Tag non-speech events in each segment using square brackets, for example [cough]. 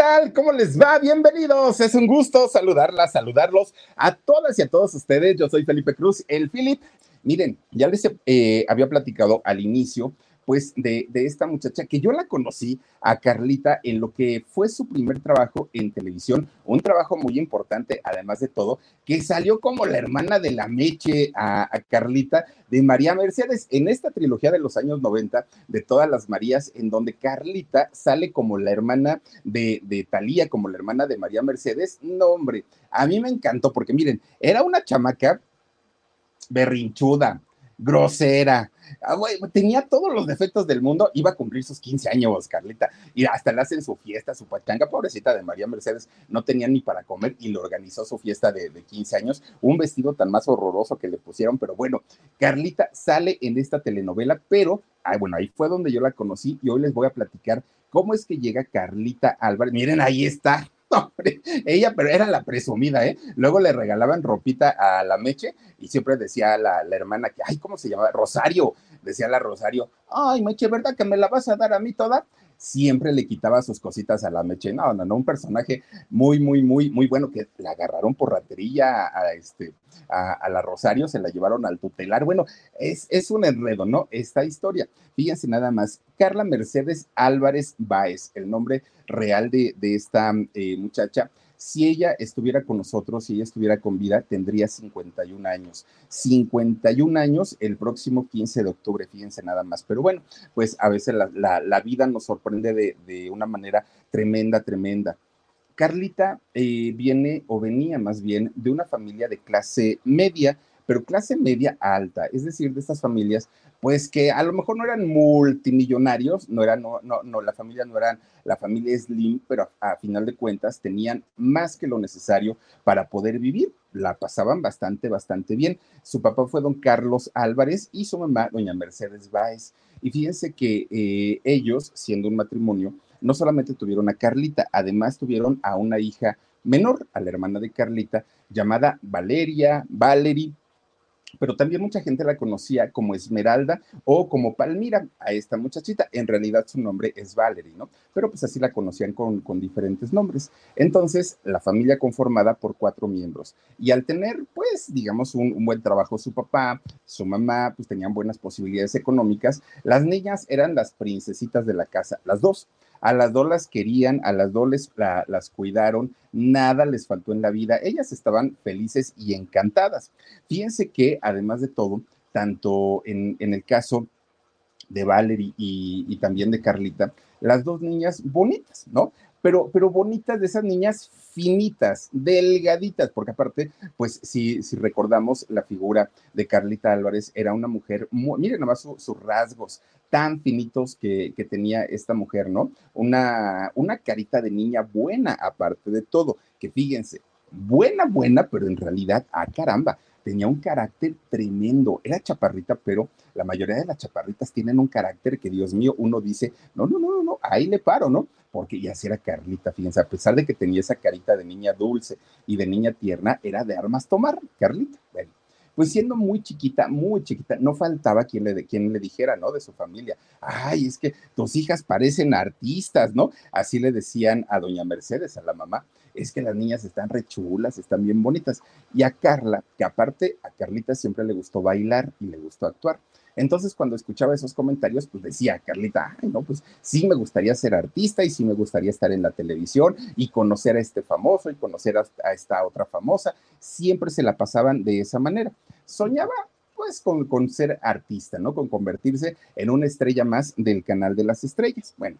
tal? ¿Cómo les va? Bienvenidos. Es un gusto saludarlas, saludarlos a todas y a todos ustedes. Yo soy Felipe Cruz, el Philip. Miren, ya les eh, había platicado al inicio pues de, esta muchacha que yo la conocí a Carlita en lo que fue su primer trabajo en televisión, un trabajo muy importante, además de todo, que salió como la hermana de la Meche a, Carlita de María Mercedes en esta trilogía de los años 90 de todas las Marías, en donde Carlita sale como la hermana de, de Talía, como la hermana de María Mercedes. No, hombre, a mí me encantó porque miren, era una chamaca berrinchuda, grosera, Ah, tenía todos los defectos del mundo, iba a cumplir sus 15 años, Carlita, y hasta le hacen su fiesta, su pachanga, pobrecita de María Mercedes, no tenía ni para comer y le organizó su fiesta de, de 15 años, un vestido tan más horroroso que le pusieron, pero bueno, Carlita sale en esta telenovela, pero, bueno, ahí fue donde yo la conocí y hoy les voy a platicar cómo es que llega Carlita Álvarez, miren, ahí está, [laughs] ella, pero era la presumida, ¿eh? Luego le regalaban ropita a la Meche y siempre decía la, la hermana que, ay, ¿cómo se llamaba? Rosario, decía la Rosario, ay, Meche, ¿verdad que me la vas a dar a mí toda? Siempre le quitaba sus cositas a la Meche. No, no, un personaje muy, muy, muy, muy bueno que la agarraron por ratería a, este, a, la Rosario, se la llevaron al tutelar. Bueno, es, es un enredo, ¿no? Esta historia. Fíjense nada más, Carla Mercedes Álvarez Báez, el nombre real de, de esta eh, muchacha, si ella estuviera con nosotros, si ella estuviera con vida, tendría 51 años. 51 años el próximo 15 de octubre, fíjense nada más. Pero bueno, pues a veces la, vida nos sorprende de, una manera tremenda, tremenda. Carlita eh, viene o venía más bien de una familia de clase media, pero clase media alta, es decir, de estas familias pues que a lo mejor no eran multimillonarios, no eran, no, no, no, la familia no eran la familia Slim, pero a, final de cuentas tenían más que lo necesario para poder vivir. La pasaban bastante, bastante bien. Su papá fue don Carlos Álvarez y su mamá, doña Mercedes Báez. Y fíjense que eh, ellos, siendo un matrimonio, no solamente tuvieron a Carlita, además tuvieron a una hija menor, a la hermana de Carlita, llamada Valeria, Valerie, pero también mucha gente la conocía como Esmeralda o como Palmira, a esta muchachita. En realidad su nombre es Valerie, ¿no? Pero pues así la conocían con, con diferentes nombres. Entonces, la familia conformada por cuatro miembros. Y al tener, pues, digamos, un, un buen trabajo su papá, su mamá, pues tenían buenas posibilidades económicas, las niñas eran las princesitas de la casa, las dos. A las dos las querían, a las dos les, las cuidaron, nada les faltó en la vida. Ellas estaban felices y encantadas. Fíjense que, además de todo, tanto en, en el caso de Valerie y, y, también de Carlita, las dos niñas bonitas, ¿no? Pero, pero bonitas de esas niñas finitas, delgaditas, porque aparte, pues si, si recordamos la figura de Carlita Álvarez, era una mujer, miren nomás sus rasgos tan finitos que, que, tenía esta mujer, ¿no? Una, una carita de niña buena, aparte de todo, que fíjense, buena, buena, pero en realidad, ah, caramba, tenía un carácter tremendo. Era chaparrita, pero la mayoría de las chaparritas tienen un carácter que, Dios mío, uno dice, no, no, no, no, ahí le paro, ¿no? Porque ya si era Carlita, fíjense, a pesar de que tenía esa carita de niña dulce y de niña tierna, era de armas tomar, Carlita. Bueno, pues siendo muy chiquita, muy chiquita, no faltaba quien le, quien le dijera, ¿no? De su familia, ay, es que tus hijas parecen artistas, ¿no? Así le decían a doña Mercedes, a la mamá, es que las niñas están rechulas, están bien bonitas. Y a Carla, que aparte a Carlita siempre le gustó bailar y le gustó actuar. Entonces, cuando escuchaba esos comentarios, pues decía, Carlita, ay, no, pues sí me gustaría ser artista y sí me gustaría estar en la televisión y conocer a este famoso y conocer a, esta otra famosa. Siempre se la pasaban de esa manera. Soñaba pues con, con, ser artista, ¿no? Con convertirse en una estrella más del canal de las estrellas. Bueno,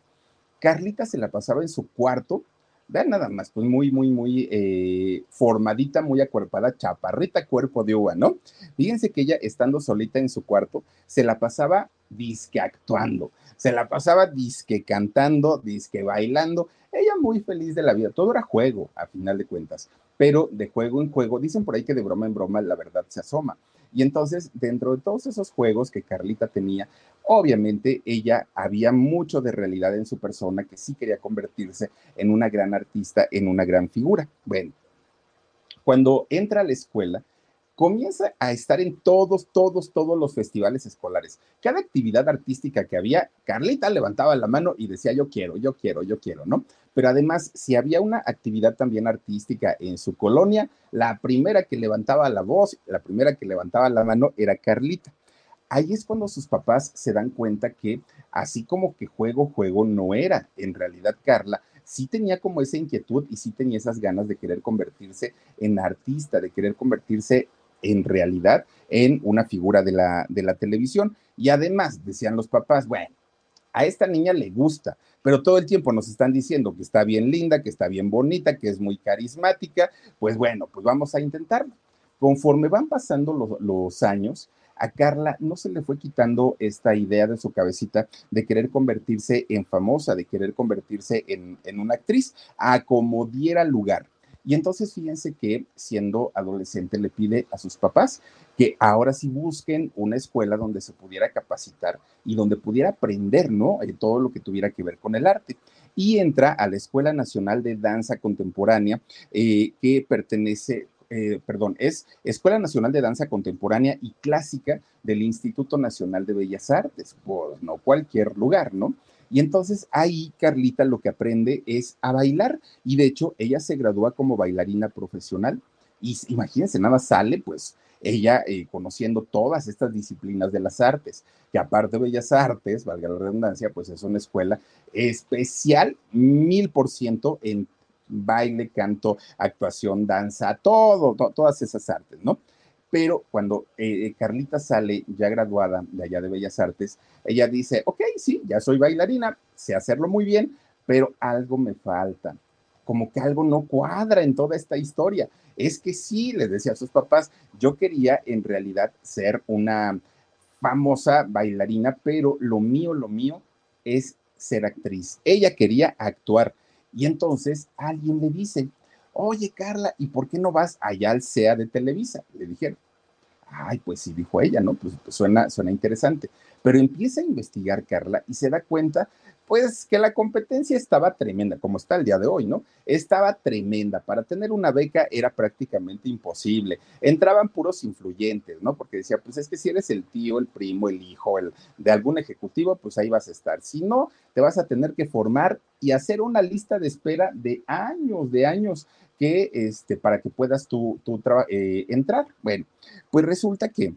Carlita se la pasaba en su cuarto Vean nada más, pues muy, muy, muy eh, formadita, muy acuerpada, chaparrita, cuerpo de uva, ¿no? Fíjense que ella, estando solita en su cuarto, se la pasaba disque actuando, se la pasaba disque cantando, disque bailando. Ella muy feliz de la vida, todo era juego, a final de cuentas, pero de juego en juego, dicen por ahí que de broma en broma la verdad se asoma. Y entonces, dentro de todos esos juegos que Carlita tenía, obviamente ella había mucho de realidad en su persona que sí quería convertirse en una gran artista, en una gran figura. Bueno, cuando entra a la escuela, comienza a estar en todos, todos, todos los festivales escolares. Cada actividad artística que había, Carlita levantaba la mano y decía, yo quiero, yo quiero, yo quiero, ¿no? Pero además, si había una actividad también artística en su colonia, la primera que levantaba la voz, la primera que levantaba la mano era Carlita. Ahí es cuando sus papás se dan cuenta que así como que juego, juego no era. En realidad, Carla sí tenía como esa inquietud y sí tenía esas ganas de querer convertirse en artista, de querer convertirse en realidad en una figura de la, de la televisión. Y además, decían los papás, bueno, a esta niña le gusta, pero todo el tiempo nos están diciendo que está bien linda, que está bien bonita, que es muy carismática, pues bueno, pues vamos a intentarlo. Conforme van pasando los, los años, a Carla no se le fue quitando esta idea de su cabecita de querer convertirse en famosa, de querer convertirse en, en una actriz, a como diera lugar. Y entonces fíjense que siendo adolescente le pide a sus papás que ahora sí busquen una escuela donde se pudiera capacitar y donde pudiera aprender, ¿no? Eh, todo lo que tuviera que ver con el arte. Y entra a la Escuela Nacional de Danza Contemporánea, eh, que pertenece, eh, perdón, es Escuela Nacional de Danza Contemporánea y Clásica del Instituto Nacional de Bellas Artes, pues no cualquier lugar, ¿no? Y entonces ahí Carlita lo que aprende es a bailar y de hecho ella se gradúa como bailarina profesional y imagínense, nada sale pues ella eh, conociendo todas estas disciplinas de las artes, que aparte de Bellas Artes, valga la redundancia, pues es una escuela especial mil por ciento en baile, canto, actuación, danza, todo, todas esas artes, ¿no? pero cuando eh, eh, Carlita sale ya graduada de allá de Bellas Artes, ella dice, ok, sí, ya soy bailarina, sé hacerlo muy bien, pero algo me falta, como que algo no cuadra en toda esta historia. Es que sí, le decía a sus papás, yo quería en realidad ser una famosa bailarina, pero lo mío, lo mío es ser actriz. Ella quería actuar. Y entonces alguien le dice, oye Carla, ¿y por qué no vas allá al CEA de Televisa? Le dijeron. Ay, pues sí, dijo ella, ¿no? Pues, pues, suena, suena interesante. Pero empieza a investigar Carla y se da cuenta pues que la competencia estaba tremenda, como está el día de hoy, ¿no? Estaba tremenda. Para tener una beca era prácticamente imposible. Entraban puros influyentes, ¿no? Porque decía, pues es que si eres el tío, el primo, el hijo, el de algún ejecutivo, pues ahí vas a estar. Si no, te vas a tener que formar y hacer una lista de espera de años, de años que este, para que puedas tú, tú eh, entrar. Bueno, pues resulta que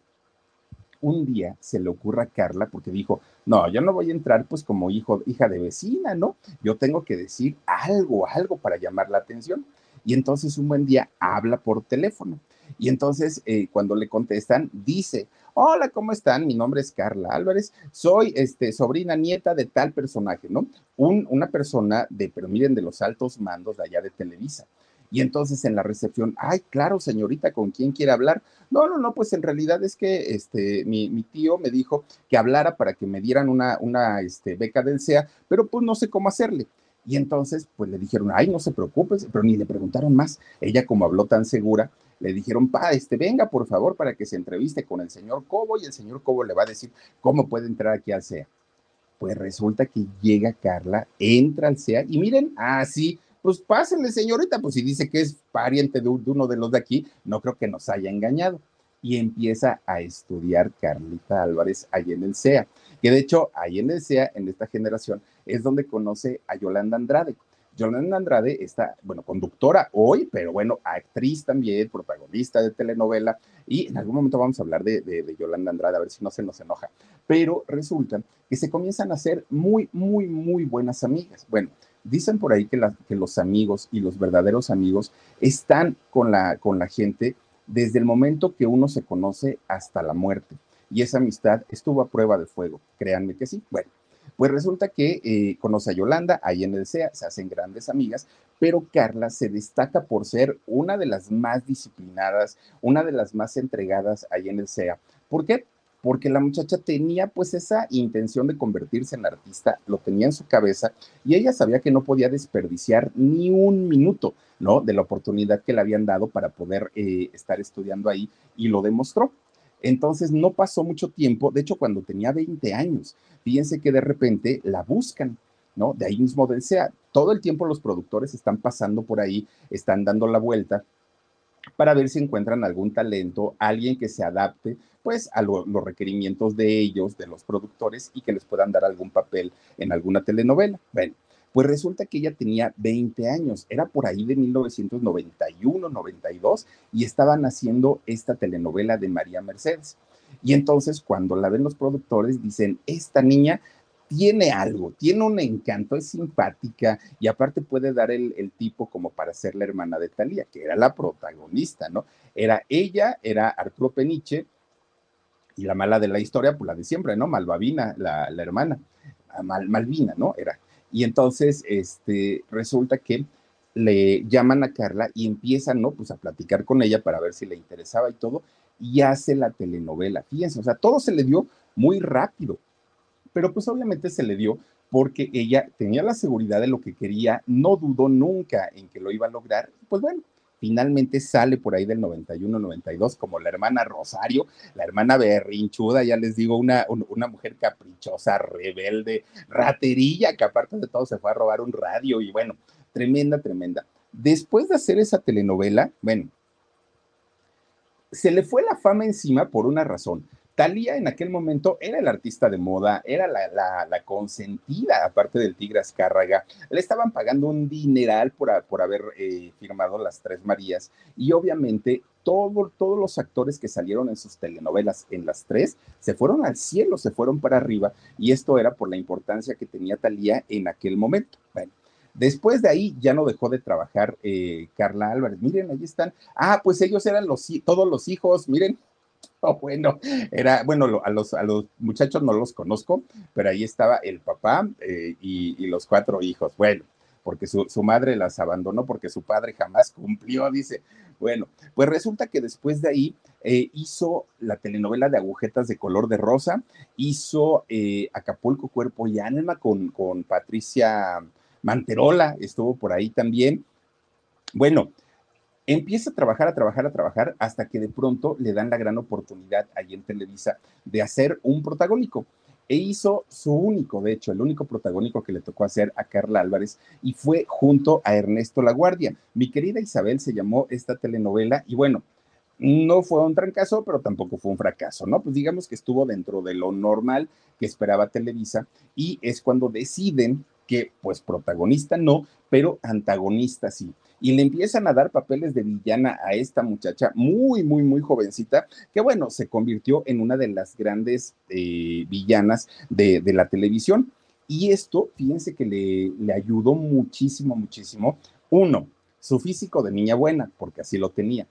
un día se le ocurra a Carla porque dijo, no, yo no voy a entrar pues como hijo, hija de vecina, ¿no? Yo tengo que decir algo, algo para llamar la atención. Y entonces un buen día habla por teléfono. Y entonces eh, cuando le contestan, dice, hola, ¿cómo están? Mi nombre es Carla Álvarez, soy este, sobrina nieta de tal personaje, ¿no? Un, una persona de, pero miren, de los altos mandos de allá de Televisa. Y entonces en la recepción, ay, claro, señorita, ¿con quién quiere hablar? No, no, no, pues en realidad es que este, mi, tío me dijo que hablara para que me dieran una, una este, beca del SEA, pero pues no sé cómo hacerle. Y entonces, pues le dijeron, ay, no se preocupe, pero ni le preguntaron más. Ella, como habló tan segura, le dijeron, pa, este, venga, por favor, para que se entreviste con el señor Cobo y el señor Cobo le va a decir cómo puede entrar aquí al SEA. Pues resulta que llega Carla, entra al SEA y miren, así, pues pásenle, señorita, pues si dice que es pariente de, uno de los de aquí, no creo que nos haya engañado. Y empieza a estudiar Carlita Álvarez ahí en el CEA, que de hecho ahí en el CEA, en esta generación, es donde conoce a Yolanda Andrade. Yolanda Andrade está, bueno, conductora hoy, pero bueno, actriz también, protagonista de telenovela, y en algún momento vamos a hablar de, de, Yolanda Andrade, a ver si no se nos enoja. Pero resulta que se comienzan a ser muy, muy, muy buenas amigas. Bueno, Dicen por ahí que, los amigos y los verdaderos amigos están con la, con la gente desde el momento que uno se conoce hasta la muerte. Y esa amistad estuvo a prueba de fuego, créanme que sí. Bueno, pues resulta que eh, conoce a Yolanda, ahí en el SEA, se hacen grandes amigas, pero Carla se destaca por ser una de las más disciplinadas, una de las más entregadas ahí en el SEA. ¿Por qué? Porque la muchacha tenía pues esa intención de convertirse en artista, lo tenía en su cabeza y ella sabía que no podía desperdiciar ni un minuto, ¿no? De la oportunidad que le habían dado para poder eh, estar estudiando ahí y lo demostró. Entonces no pasó mucho tiempo, de hecho cuando tenía 20 años, fíjense que de repente la buscan, ¿no? De ahí mismo del SEA. Todo el tiempo los productores están pasando por ahí, están dando la vuelta para ver si encuentran algún talento, alguien que se adapte pues a los requerimientos de ellos, de los productores y que les puedan dar algún papel en alguna telenovela. Bueno, pues resulta que ella tenía 20 años, era por ahí de 1991, 92 y estaban haciendo esta telenovela de María Mercedes. Y entonces cuando la ven los productores dicen, esta niña tiene algo, tiene un encanto, es simpática y aparte puede dar el, tipo como para ser la hermana de Talía, que era la protagonista, ¿no? Era ella, era Arturo Peniche y la mala de la historia, pues la de siempre, ¿no? Malvavina, la, hermana, Mal, Malvina, ¿no? Era. Y entonces, este, resulta que le llaman a Carla y empiezan, ¿no? Pues a platicar con ella para ver si le interesaba y todo, y hace la telenovela. Fíjense, o sea, todo se le dio muy rápido pero pues obviamente se le dio porque ella tenía la seguridad de lo que quería, no dudó nunca en que lo iba a lograr, pues bueno, finalmente sale por ahí del 91, 92 como la hermana Rosario, la hermana berrinchuda, ya les digo, una, una mujer caprichosa, rebelde, raterilla, que aparte de todo se fue a robar un radio y bueno, tremenda, tremenda. Después de hacer esa telenovela, bueno, se le fue la fama encima por una razón. Talía en aquel momento era el artista de moda, era la, consentida, aparte del Tigre Azcárraga. Le estaban pagando un dineral por, por haber eh, firmado Las Tres Marías y obviamente todos los actores que salieron en sus telenovelas en las tres se fueron al cielo, se fueron para arriba y esto era por la importancia que tenía Talía en aquel momento. Bueno, Después de ahí ya no dejó de trabajar eh, Carla Álvarez. Miren, ahí están. Ah, pues ellos eran los, todos los hijos, miren, [laughs] bueno, era, bueno, a los, a los muchachos no los conozco, pero ahí estaba el papá eh, y, los cuatro hijos. Bueno, porque su, madre las abandonó porque su padre jamás cumplió, dice. Bueno, pues resulta que después de ahí eh, hizo la telenovela de agujetas de color de rosa, hizo eh, Acapulco Cuerpo y Alma con, con Patricia Manterola, estuvo por ahí también. Bueno, empieza a trabajar, a trabajar, a trabajar, hasta que de pronto le dan la gran oportunidad ahí en Televisa de hacer un protagónico. E hizo su único, de hecho, el único protagónico que le tocó hacer a Carla Álvarez y fue junto a Ernesto Laguardia. Mi querida Isabel se llamó esta telenovela y bueno, no fue un trancazo, pero tampoco fue un fracaso, ¿no? Pues digamos que estuvo dentro de lo normal que esperaba Televisa y es cuando deciden que pues protagonista no, pero antagonista sí y le empiezan a dar papeles de villana a esta muchacha muy, muy, muy jovencita, que bueno, se convirtió en una de las grandes eh, villanas de, la televisión. Y esto, fíjense que le, le ayudó muchísimo, muchísimo. Uno, su físico de niña buena, porque así lo tenía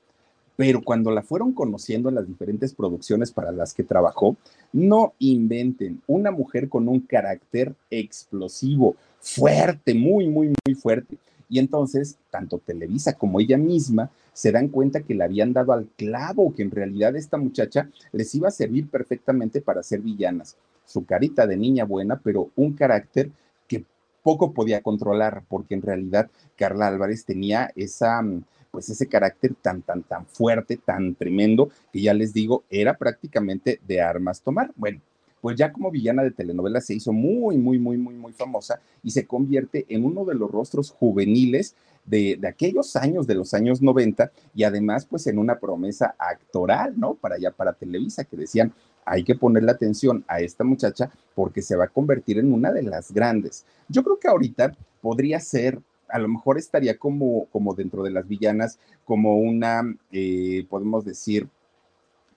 pero cuando la fueron conociendo en las diferentes producciones para las que trabajó, no inventen una mujer con un carácter explosivo, fuerte, muy, muy, muy fuerte. Y entonces, tanto Televisa como ella misma se dan cuenta que le habían dado al clavo, que en realidad esta muchacha les iba a servir perfectamente para ser villanas. Su carita de niña buena, pero un carácter que poco podía controlar, porque en realidad Carla Álvarez tenía esa, pues ese carácter tan, tan, tan fuerte, tan tremendo, que ya les digo, era prácticamente de armas tomar. Bueno, pues ya como villana de telenovela se hizo muy, muy, muy, muy, muy famosa y se convierte en uno de los rostros juveniles de, aquellos años, de los años 90, y además pues en una promesa actoral, ¿no? Para allá, para Televisa, que decían, hay que ponerle atención a esta muchacha porque se va a convertir en una de las grandes. Yo creo que ahorita podría ser, a lo mejor estaría como, como dentro de las villanas, como una, eh, podemos decir,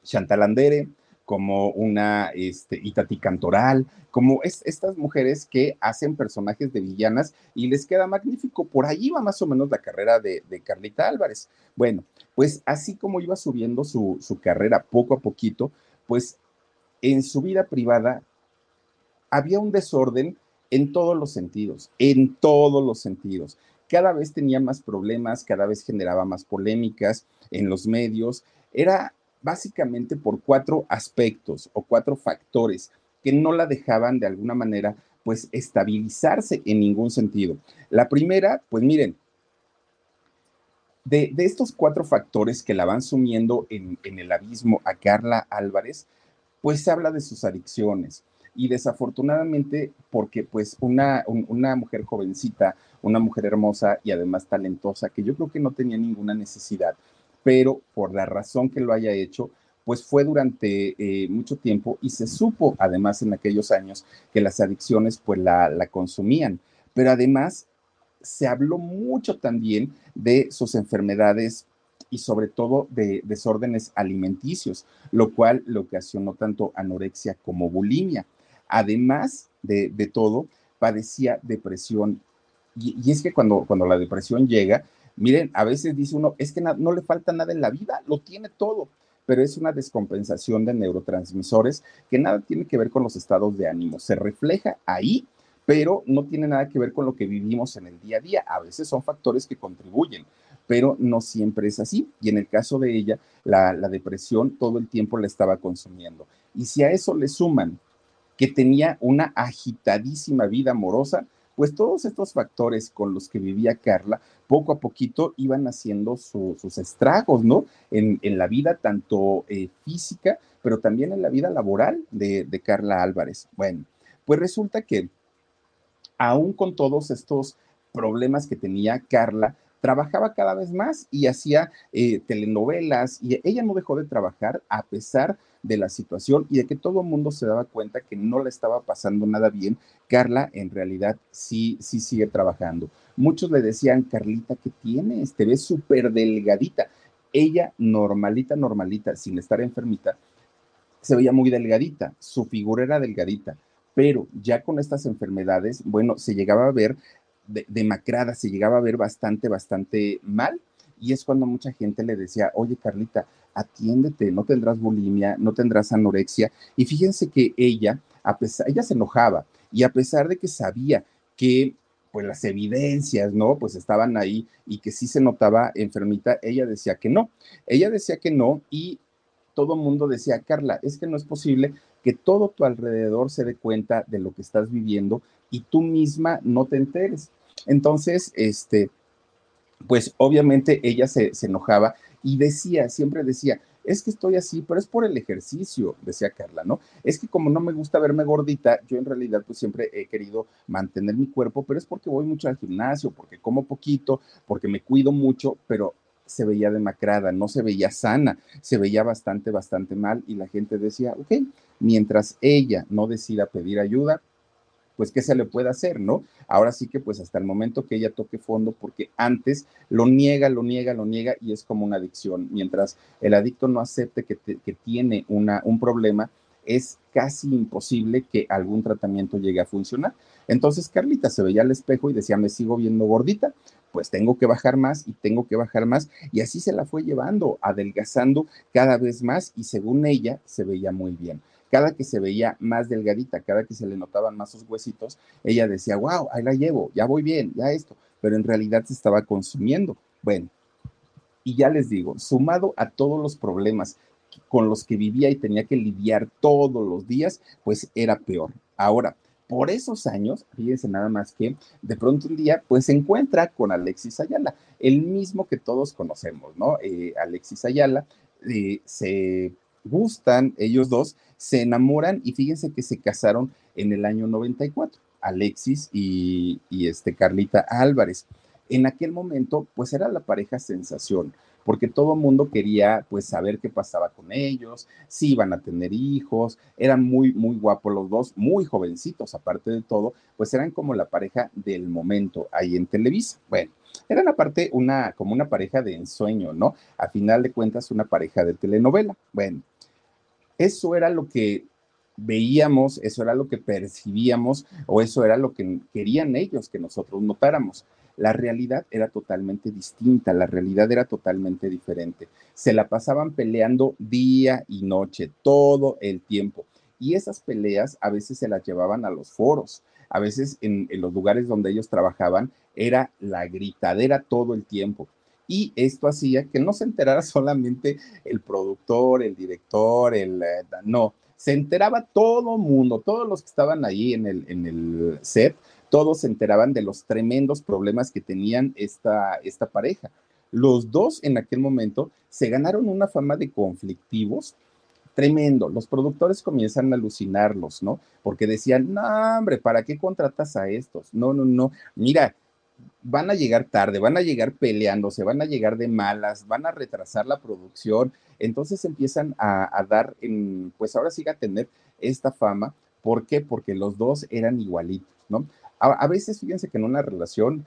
Chantal Andere, como una este, Itati Cantoral, como es, estas mujeres que hacen personajes de villanas y les queda magnífico. Por ahí va más o menos la carrera de, Carlita Álvarez. Bueno, pues así como iba subiendo su, su carrera poco a poquito, pues en su vida privada había un desorden en todos los sentidos, en todos los sentidos. Cada vez tenía más problemas, cada vez generaba más polémicas en los medios. Era básicamente por cuatro aspectos o cuatro factores que no la dejaban de alguna manera pues estabilizarse en ningún sentido. La primera, pues miren, de, estos cuatro factores que la van sumiendo en, el abismo a Carla Álvarez, pues se habla de sus adicciones. Y desafortunadamente, porque pues una, una mujer jovencita, una mujer hermosa y además talentosa, que yo creo que no tenía ninguna necesidad pero por la razón que lo haya hecho, pues fue durante eh, mucho tiempo y se supo además en aquellos años que las adicciones pues la, la consumían, pero además se habló mucho también de sus enfermedades y sobre todo de desórdenes alimenticios, lo cual le ocasionó tanto anorexia como bulimia. Además de, todo, padecía depresión. Y, es que cuando, cuando la depresión llega, miren, a veces dice uno, es que no le falta nada en la vida, lo tiene todo pero es una descompensación de neurotransmisores que nada tiene que ver con los estados de ánimo. Se refleja ahí, pero no tiene nada que ver con lo que vivimos en el día a día. A veces son factores que contribuyen, pero no siempre es así. Y en el caso de ella, la, depresión todo el tiempo la estaba consumiendo. Y si a eso le suman que tenía una agitadísima vida amorosa, pues todos estos factores con los que vivía Carla, poco a poquito iban haciendo sus estragos, ¿no? En, la vida tanto eh, física, pero también en la vida laboral de, de Carla Álvarez. Bueno, pues resulta que aún con todos estos problemas que tenía Carla, trabajaba cada vez más y hacía eh, telenovelas y ella no dejó de trabajar a pesar de la situación y de que todo el mundo se daba cuenta que no le estaba pasando nada bien. Carla en realidad sí, sí sigue trabajando. Muchos le decían, Carlita, ¿qué tienes? Te ves súper delgadita. Ella, normalita, normalita, sin estar enfermita, se veía muy delgadita, su figura era delgadita, pero ya con estas enfermedades, bueno, se llegaba a ver demacrada, se llegaba a ver bastante, bastante mal. Y es cuando mucha gente le decía, oye Carlita, atiéndete, no tendrás bulimia, no tendrás anorexia. Y fíjense que ella, a pesar, ella se enojaba y a pesar de que sabía que pues las evidencias, ¿no? Pues estaban ahí y que sí se notaba enfermita, ella decía que no. Ella decía que no y todo el mundo decía, Carla, es que no es posible que todo tu alrededor se dé cuenta de lo que estás viviendo y tú misma no te enteres. Entonces, este, pues obviamente ella se, enojaba y decía, siempre decía, es que estoy así, pero es por el ejercicio, decía Carla, ¿no? Es que como no me gusta verme gordita, yo en realidad pues siempre he querido mantener mi cuerpo, pero es porque voy mucho al gimnasio, porque como poquito, porque me cuido mucho, pero se veía demacrada, no se veía sana, se veía bastante, bastante mal y la gente decía, ok, mientras ella no decida pedir ayuda, pues qué se le puede hacer, ¿no? Ahora sí que pues hasta el momento que ella toque fondo, porque antes lo niega, lo niega, lo niega y es como una adicción. Mientras el adicto no acepte que, tiene un problema, es casi imposible que algún tratamiento llegue a funcionar. Entonces Carlita se veía al espejo y decía, me sigo viendo gordita, pues tengo que bajar más y tengo que bajar más. Y así se la fue llevando, adelgazando cada vez más y según ella se veía muy bien cada que se veía más delgadita, cada que se le notaban más sus huesitos, ella decía, wow, ahí la llevo, ya voy bien, ya esto, pero en realidad se estaba consumiendo. Bueno, y ya les digo, sumado a todos los problemas con los que vivía y tenía que lidiar todos los días, pues era peor. Ahora, por esos años, fíjense nada más que de pronto un día, pues se encuentra con Alexis Ayala, el mismo que todos conocemos, ¿no? Eh, Alexis Ayala eh, se gustan ellos dos, se enamoran y fíjense que se casaron en el año 94, Alexis y, este Carlita Álvarez. En aquel momento, pues era la pareja sensación, porque todo el mundo quería pues saber qué pasaba con ellos, si iban a tener hijos, eran muy, muy guapos los dos, muy jovencitos, aparte de todo, pues eran como la pareja del momento ahí en Televisa. Bueno, eran aparte una, como una pareja de ensueño, ¿no? A final de cuentas, una pareja de telenovela. Bueno, eso era lo que veíamos, eso era lo que percibíamos o eso era lo que querían ellos que nosotros notáramos. La realidad era totalmente distinta, la realidad era totalmente diferente. Se la pasaban peleando día y noche, todo el tiempo. Y esas peleas a veces se las llevaban a los foros, a veces en, los lugares donde ellos trabajaban era la gritadera todo el tiempo y esto hacía que no se enterara [laughs] solamente el productor, el director, el... Eh, no, se enteraba todo mundo, todos los que estaban ahí en el, en el set, todos se enteraban de los tremendos problemas que tenían esta, esta pareja. Los dos en aquel momento se ganaron una fama de conflictivos tremendo. Los productores comienzan a alucinarlos, ¿no? Porque decían, no, hombre, ¿para qué contratas a estos? No, no, no. Mira, van a llegar tarde, van a llegar peleándose, van a llegar de malas, van a retrasar la producción. Entonces empiezan a, dar, en, pues ahora sí a tener esta fama. ¿Por qué? Porque los dos eran igualitos, ¿no? a veces fíjense que en una relación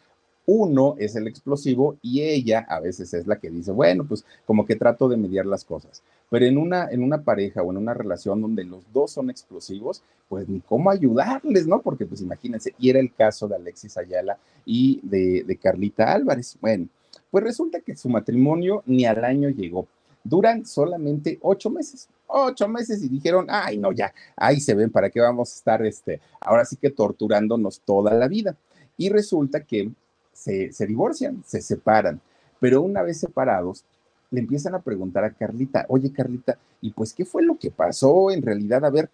uno es el explosivo y ella a veces es la que dice, bueno, pues como que trato de mediar las cosas. Pero en una, en una pareja o en una relación donde los dos son explosivos, pues ni cómo ayudarles, ¿no? Porque pues imagínense, y era el caso de Alexis Ayala y de, Carlita Álvarez. Bueno, pues resulta que su matrimonio ni al año llegó. Duran solamente ocho meses, ocho meses y dijeron, ay, no, ya, ahí se ven, ¿para qué vamos a estar, este, ahora sí que torturándonos toda la vida? Y resulta que se, divorcian, se separan, pero una vez separados, le empiezan a preguntar a Carlita, oye Carlita, ¿y pues qué fue lo que pasó en realidad? A ver,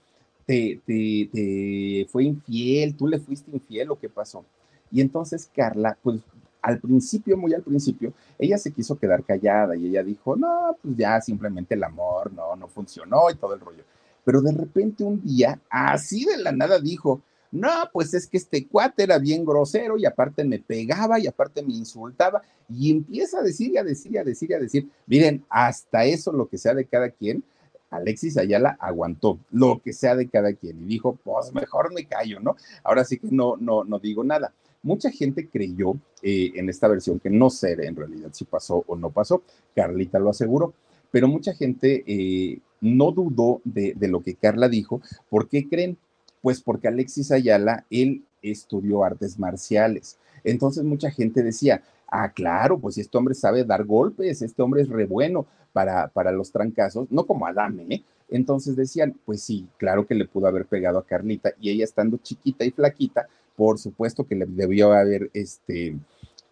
¿te, te, fue infiel? ¿Tú le fuiste infiel o qué pasó? Y entonces Carla, pues al principio, muy al principio, ella se quiso quedar callada y ella dijo, no, pues ya simplemente el amor, no, no funcionó y todo el rollo. Pero de repente un día, así de la nada dijo, no, pues es que este cuate era bien grosero y aparte me pegaba y aparte me insultaba y empieza a decir y a decir y a decir y a decir, miren, hasta eso lo que sea de cada quien, Alexis Ayala aguantó lo que sea de cada quien y dijo, pues mejor me callo, ¿no? Ahora sí que no, no, no digo nada. Mucha gente creyó eh, en esta versión que no sé en realidad si pasó o no pasó. Carlita lo aseguró, pero mucha gente eh, no dudó de, de, lo que Carla dijo. ¿Por qué creen? Pues porque Alexis Ayala, él estudió artes marciales. Entonces mucha gente decía, ah, claro, pues este hombre sabe dar golpes, este hombre es re bueno para, para los trancazos, no como Adame, ¿eh? Entonces decían, pues sí, claro que le pudo haber pegado a Carlita y ella estando chiquita y flaquita, por supuesto que le debió haber este,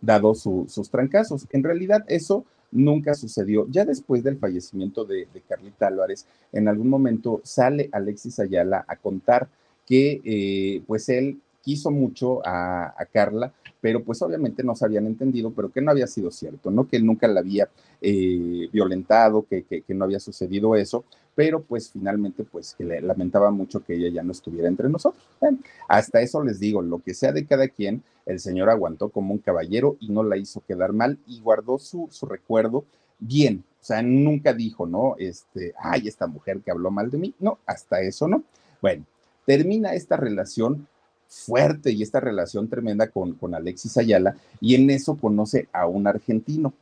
dado sus trancazos. En realidad eso nunca sucedió. Ya después del fallecimiento de, de Carlita Álvarez, en algún momento sale Alexis Ayala a contar que eh, pues él quiso mucho a, Carla, pero pues obviamente no se habían entendido, pero que no había sido cierto, ¿no? Que él nunca la había eh, violentado, que, que, no había sucedido eso, pero pues finalmente pues que le lamentaba mucho que ella ya no estuviera entre nosotros. hasta eso les digo, lo que sea de cada quien, el señor aguantó como un caballero y no la hizo quedar mal y guardó su, su recuerdo bien, o sea, nunca dijo, ¿no? Este, ay, esta mujer que habló mal de mí, no, hasta eso no. Bueno, termina esta relación fuerte y esta relación tremenda con, con Alexis Ayala y en eso conoce a un argentino.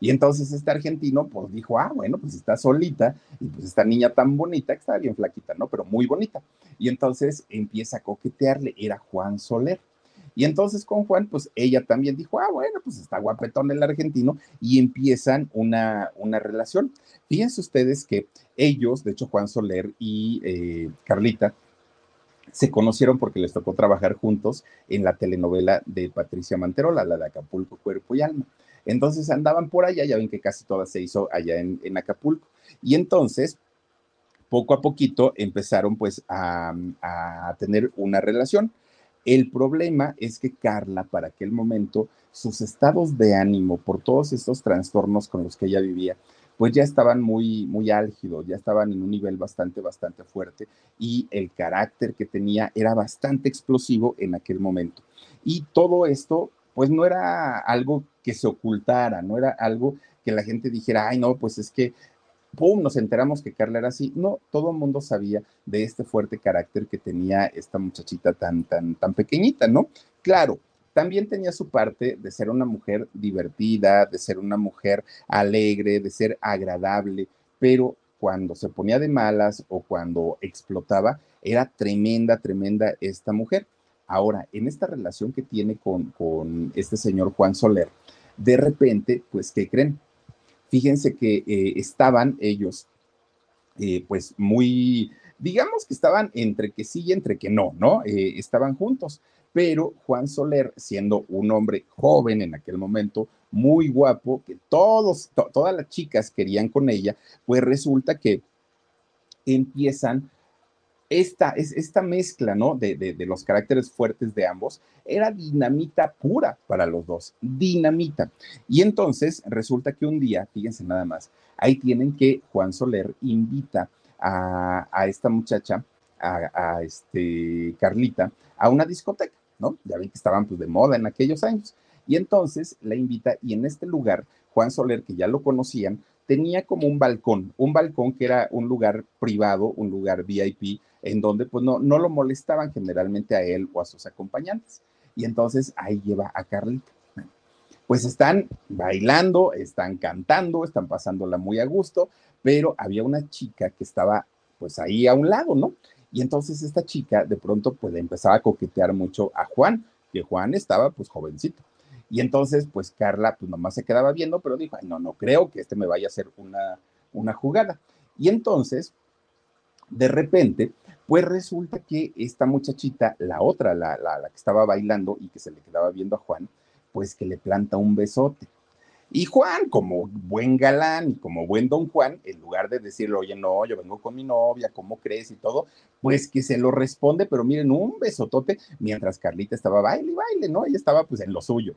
Y entonces este argentino pues dijo, ah, bueno, pues está solita y pues esta niña tan bonita, que está bien flaquita, ¿no? Pero muy bonita. Y entonces empieza a coquetearle, era Juan Soler. Y entonces con Juan, pues ella también dijo, ah, bueno, pues está guapetón el argentino y empiezan una, una relación. Fíjense ustedes que ellos, de hecho Juan Soler y eh, Carlita, se conocieron porque les tocó trabajar juntos en la telenovela de Patricia Manterola, la de Acapulco, Cuerpo y Alma. Entonces andaban por allá, ya ven que casi toda se hizo allá en, Acapulco. Y entonces, poco a poquito, empezaron pues a, a tener una relación. El problema es que Carla, para aquel momento, sus estados de ánimo por todos estos trastornos con los que ella vivía, pues ya estaban muy, muy álgidos, ya estaban en un nivel bastante, bastante fuerte y el carácter que tenía era bastante explosivo en aquel momento. Y todo esto, pues no era algo que se ocultara, no era algo que la gente dijera, ay, no, pues es que, ¡pum!, nos enteramos que Carla era así. No, todo el mundo sabía de este fuerte carácter que tenía esta muchachita tan, tan, tan pequeñita, ¿no? Claro, también tenía su parte de ser una mujer divertida, de ser una mujer alegre, de ser agradable, pero cuando se ponía de malas o cuando explotaba, era tremenda, tremenda esta mujer. Ahora, en esta relación que tiene con, este señor Juan Soler, de repente, pues, ¿qué creen? Fíjense que eh, estaban ellos, eh, pues, muy, digamos que estaban entre que sí y entre que no, ¿no? Eh, estaban juntos pero Juan Soler, siendo un hombre joven en aquel momento, muy guapo, que todos, todas las chicas querían con ella, pues resulta que empiezan esta, esta mezcla, ¿no? De, los caracteres fuertes de ambos, era dinamita pura para los dos, dinamita. Y entonces resulta que un día, fíjense nada más, ahí tienen que Juan Soler invita a, a esta muchacha, a, a, este Carlita, a una discoteca. ¿No? Ya ven que estaban pues de moda en aquellos años. Y entonces la invita y en este lugar, Juan Soler, que ya lo conocían, tenía como un balcón, un balcón que era un lugar privado, un lugar VIP, en donde pues no, no lo molestaban generalmente a él o a sus acompañantes. Y entonces ahí lleva a Carlita. Pues están bailando, están cantando, están pasándola muy a gusto, pero había una chica que estaba pues ahí a un lado, ¿no? Y entonces esta chica de pronto pues empezaba a coquetear mucho a Juan, que Juan estaba pues jovencito. Y entonces, pues Carla, pues nomás se quedaba viendo, pero dijo, no, no creo que este me vaya a hacer una, una jugada. Y entonces, de repente, pues resulta que esta muchachita, la otra, la, la, la que estaba bailando y que se le quedaba viendo a Juan, pues que le planta un besote. Y Juan, como buen galán y como buen don Juan, en lugar de decirle, oye, no, yo vengo con mi novia, ¿cómo crees? y todo, pues que se lo responde, pero miren, un besotote, mientras Carlita estaba baile y baile, ¿no? Ella estaba pues en lo suyo.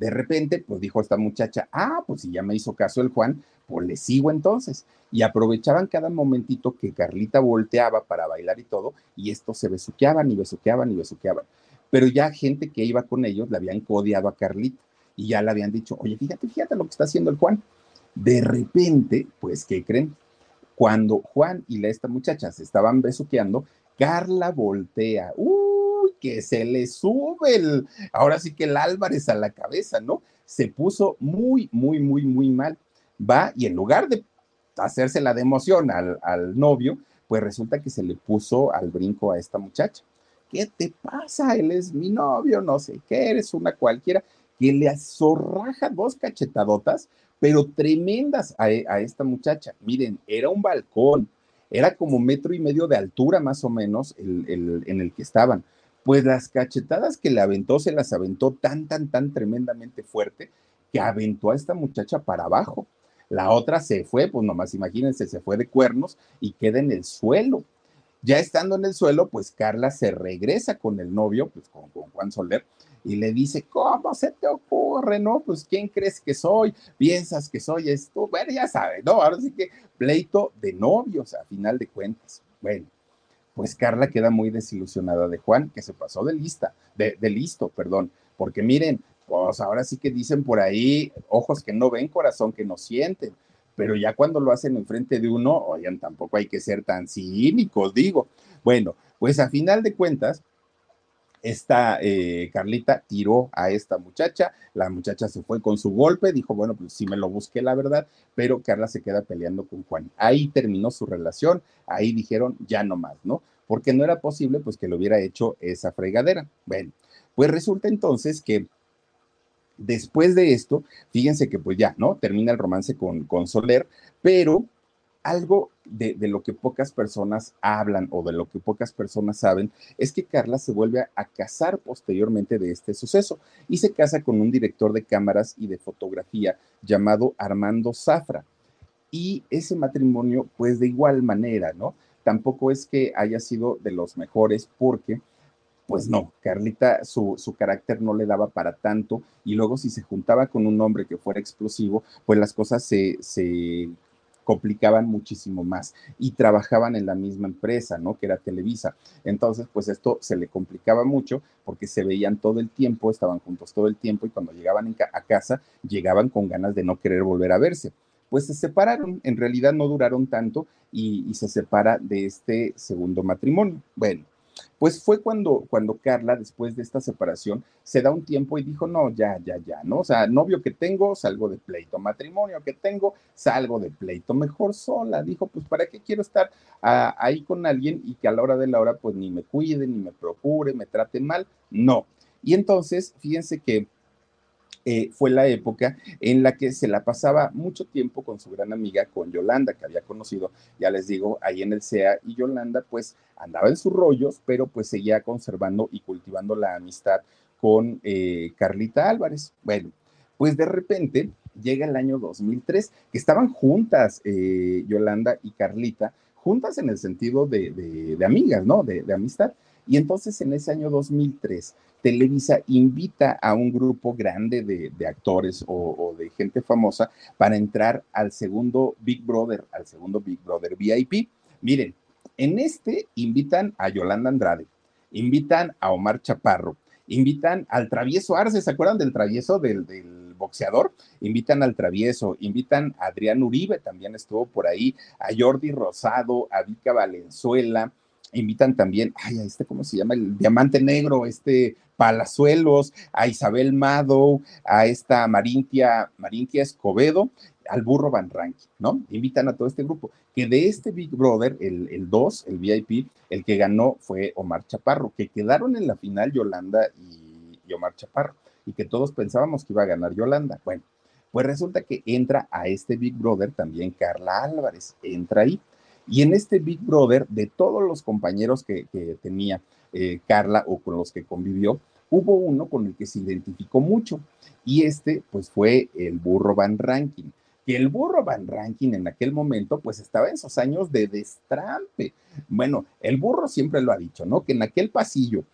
De repente, pues dijo esta muchacha, ah, pues si ya me hizo caso el Juan, pues le sigo entonces. Y aprovechaban cada momentito que Carlita volteaba para bailar y todo, y estos se besuqueaban y besuqueaban y besuqueaban. Pero ya gente que iba con ellos le habían codiado a Carlita y ya le habían dicho, oye, fíjate, fíjate lo que está haciendo el Juan. De repente, pues, ¿qué creen? Cuando Juan y la, esta muchacha se estaban besuqueando, Carla voltea. ¡Uh! que se le sube el, ahora sí que el Álvarez a la cabeza, ¿no? Se puso muy, muy, muy, muy mal. Va y en lugar de hacerse la de emoción al, al novio, pues resulta que se le puso al brinco a esta muchacha. ¿Qué te pasa? Él es mi novio, no sé qué, eres una cualquiera, que le azorraja dos cachetadotas, pero tremendas a, a, esta muchacha. Miren, era un balcón, era como metro y medio de altura más o menos en el que estaban pues las cachetadas que le aventó se las aventó tan, tan, tan tremendamente fuerte que aventó a esta muchacha para abajo. La otra se fue, pues nomás imagínense, se fue de cuernos y queda en el suelo. Ya estando en el suelo, pues Carla se regresa con el novio, pues con Juan Soler, y le dice, ¿cómo se te ocurre? No, pues ¿quién crees que soy? ¿Piensas que soy esto? Bueno, ya sabes, ¿no? Ahora sí que pleito de novios, a final de cuentas. Bueno, pues Carla queda muy desilusionada de Juan, que se pasó de lista, de, listo, perdón, porque miren, pues ahora sí que dicen por ahí, ojos que no ven, corazón que no sienten, pero ya cuando lo hacen enfrente de uno, oigan, tampoco hay que ser tan cínicos, digo. Bueno, pues a final de cuentas, esta eh, Carlita tiró a esta muchacha, la muchacha se fue con su golpe, dijo, bueno, pues sí me lo busqué, la verdad, pero Carla se queda peleando con Juan. Ahí terminó su relación, ahí dijeron, ya no más, ¿no? Porque no era posible, pues, que le hubiera hecho esa fregadera. Bueno, pues resulta entonces que después de esto, fíjense que pues ya, ¿no? Termina el romance con, con Soler, pero algo de, lo que pocas personas hablan o de lo que pocas personas saben es que Carla se vuelve a, casar posteriormente de este suceso y se casa con un director de cámaras y de fotografía llamado Armando Zafra. Y ese matrimonio, pues de igual manera, ¿no? Tampoco es que haya sido de los mejores porque pues no, Carlita, su, su, carácter no le daba para tanto y luego si se juntaba con un hombre que fuera explosivo, pues las cosas se, se complicaban muchísimo más y trabajaban en la misma empresa, ¿no? Que era Televisa. Entonces, pues esto se le complicaba mucho porque se veían todo el tiempo, estaban juntos todo el tiempo y cuando llegaban a casa llegaban con ganas de no querer volver a verse. Pues se separaron, en realidad no duraron tanto y, y se separa de este segundo matrimonio. Bueno, pues fue cuando, cuando Carla, después de esta separación, se da un tiempo y dijo, no, ya, ya, ya, ¿no? O sea, novio que tengo, salgo de pleito, matrimonio que tengo, salgo de pleito, mejor sola. Dijo, pues, ¿para qué quiero estar ah, ahí con alguien y que a la hora de la hora, pues, ni me cuide, ni me procure, me trate mal? No. Y entonces, fíjense que eh, fue la época en la que se la pasaba mucho tiempo con su gran amiga, con Yolanda, que había conocido, ya les digo, ahí en el CEA, y Yolanda pues andaba en sus rollos, pero pues seguía conservando y cultivando la amistad con eh, Carlita Álvarez. Bueno, pues de repente llega el año 2003, que estaban juntas eh, Yolanda y Carlita, juntas en el sentido de, amigas, ¿no? De, de amistad. Y entonces en ese año 2003 Televisa invita a un grupo grande de, actores o, de gente famosa para entrar al segundo Big Brother, al segundo Big Brother VIP. Miren, en este invitan a Yolanda Andrade, invitan a Omar Chaparro, invitan al travieso Arce, ¿se acuerdan del travieso del, del, boxeador? Invitan al travieso, invitan a Adrián Uribe, también estuvo por ahí, a Jordi Rosado, a Vika Valenzuela, invitan también, ay, a este, ¿cómo se llama? El diamante negro, este Palazuelos, a Isabel Mado, a esta Marintia, Marintia Escobedo, al burro Van ¿no? Invitan a todo este grupo. Que de este Big Brother, el 2, el, VIP, el que ganó fue Omar Chaparro, que quedaron en la final Yolanda y, y Omar Chaparro, y que todos pensábamos que iba a ganar Yolanda. Bueno, pues resulta que entra a este Big Brother también Carla Álvarez, entra ahí. Y en este Big Brother, de todos los compañeros que, tenía eh, Carla o con los que convivió, hubo uno con el que se identificó mucho. Y este, pues fue el burro Van Ranking. Que el burro Van Ranking en aquel momento, pues estaba en sus años de destrampe. Bueno, el burro siempre lo ha dicho, ¿no? Que en aquel pasillo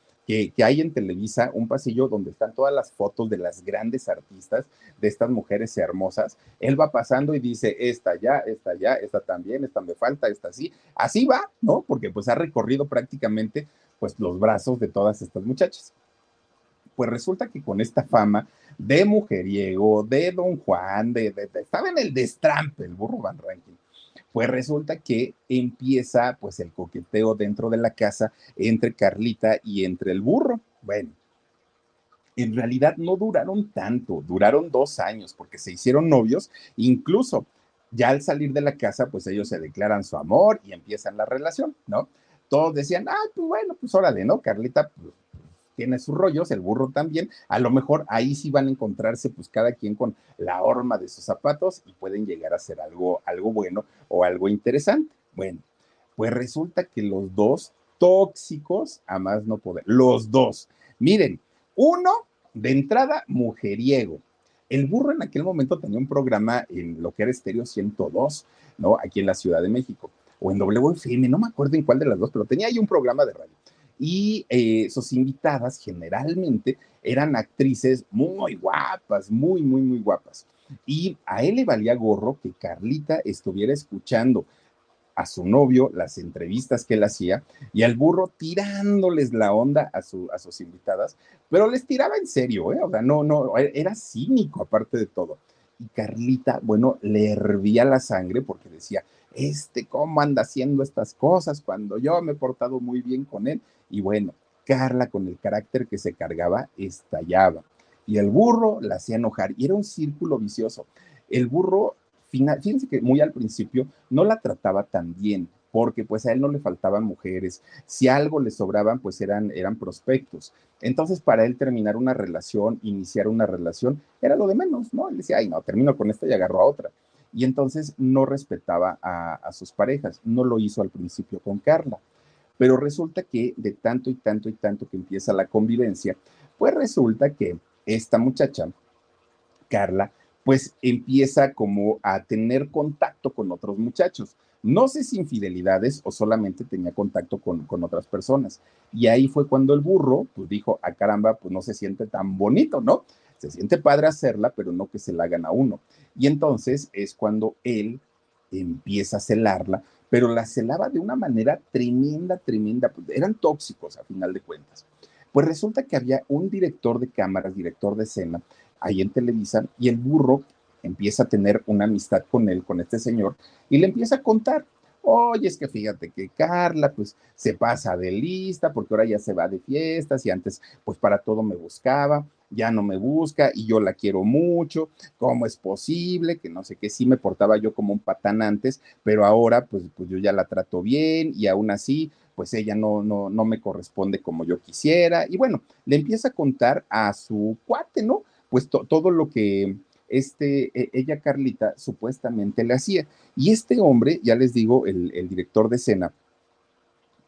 que, hay en Televisa, un pasillo donde están todas las fotos de las grandes artistas, de estas mujeres hermosas. Él va pasando y dice, esta ya, esta ya, esta también, esta me falta, esta sí. Así va, ¿no? Porque pues ha recorrido prácticamente pues los brazos de todas estas muchachas. Pues resulta que con esta fama de mujeriego, de Don Juan, de, estaba en el destrampe el burro Van Ranking pues resulta que empieza pues el coqueteo dentro de la casa entre Carlita y entre el burro. Bueno, en realidad no duraron tanto, duraron dos años porque se hicieron novios, incluso ya al salir de la casa, pues ellos se declaran su amor y empiezan la relación, ¿no? Todos decían, ah, pues bueno, pues órale, ¿no? Carlita pues, tiene sus rollos, el burro también, a lo mejor ahí sí van a encontrarse pues cada quien con la horma de sus zapatos y pueden llegar a ser algo, algo bueno o algo interesante. Bueno, pues resulta que los dos tóxicos, a más no poder, los dos. Miren, uno de entrada mujeriego. El burro en aquel momento tenía un programa en lo que era Estéreo 102, ¿no? Aquí en la Ciudad de México, o en WFM, no me acuerdo en cuál de las dos, pero tenía ahí un programa de radio y eh, sus invitadas generalmente eran actrices muy guapas, muy, muy, muy guapas. Y a él le valía gorro que Carlita estuviera escuchando a su novio las entrevistas que él hacía y al burro tirándoles la onda a, su, a sus invitadas, pero les tiraba en serio, ¿eh? O sea, no, no, era cínico aparte de todo. Y Carlita, bueno, le hervía la sangre porque decía, este, ¿cómo anda haciendo estas cosas cuando yo me he portado muy bien con él? Y bueno, Carla con el carácter que se cargaba estallaba. Y el burro la hacía enojar y era un círculo vicioso. El burro, fíjense que muy al principio no la trataba tan bien, porque pues a él no le faltaban mujeres. Si algo le sobraban, pues eran, eran prospectos. Entonces, para él terminar una relación, iniciar una relación, era lo de menos, ¿no? Él decía, ay, no, termino con esta y agarro a otra y entonces no respetaba a, sus parejas. No lo hizo al principio con Carla, pero resulta que de tanto y tanto y tanto que empieza la convivencia, pues resulta que esta muchacha, Carla, pues empieza como a tener contacto con otros muchachos. No sé si infidelidades o solamente tenía contacto con, con, otras personas. Y ahí fue cuando el burro, pues dijo, a ah, caramba, pues no se siente tan bonito, ¿no? Se siente padre hacerla, pero no que se la hagan a uno. Y entonces es cuando él empieza a celarla, pero la celaba de una manera tremenda, tremenda. Pues, eran tóxicos a final de cuentas. Pues resulta que había un director de cámaras, director de escena, ahí en Televisa, y el burro empieza a tener una amistad con él, con este señor, y le empieza a contar Oye, es que fíjate que Carla pues se pasa de lista porque ahora ya se va de fiestas y antes pues para todo me buscaba, ya no me busca y yo la quiero mucho, ¿cómo es posible? Que no sé qué, sí me portaba yo como un patán antes, pero ahora pues, pues yo ya la trato bien y aún así pues ella no, no, no me corresponde como yo quisiera y bueno, le empieza a contar a su cuate, ¿no? Pues todo lo que este, e, ella Carlita supuestamente le hacía. Y este hombre, ya les digo, el, director de escena,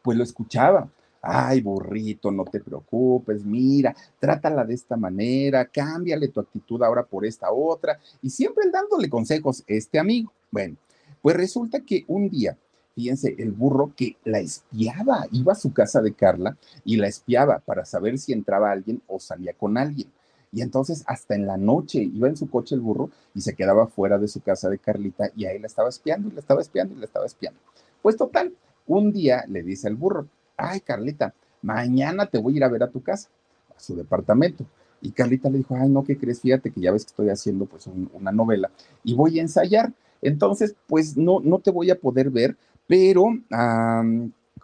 pues lo escuchaba. Ay, burrito, no te preocupes, mira, trátala de esta manera, cámbiale tu actitud ahora por esta otra, y siempre dándole consejos este amigo. Bueno, pues resulta que un día, fíjense, el burro que la espiaba, iba a su casa de Carla y la espiaba para saber si entraba alguien o salía con alguien. Y entonces hasta en la noche iba en su coche el burro y se quedaba fuera de su casa de Carlita y ahí la estaba espiando y la estaba espiando y la estaba espiando. Pues total, un día le dice al burro, ay Carlita, mañana te voy a ir a ver a tu casa. a su departamento. Y Carlita le dijo, ay, no, ¿qué crees? Fíjate que ya ves que estoy haciendo pues una novela y voy a ensayar. Entonces, pues no, no te voy a poder ver, pero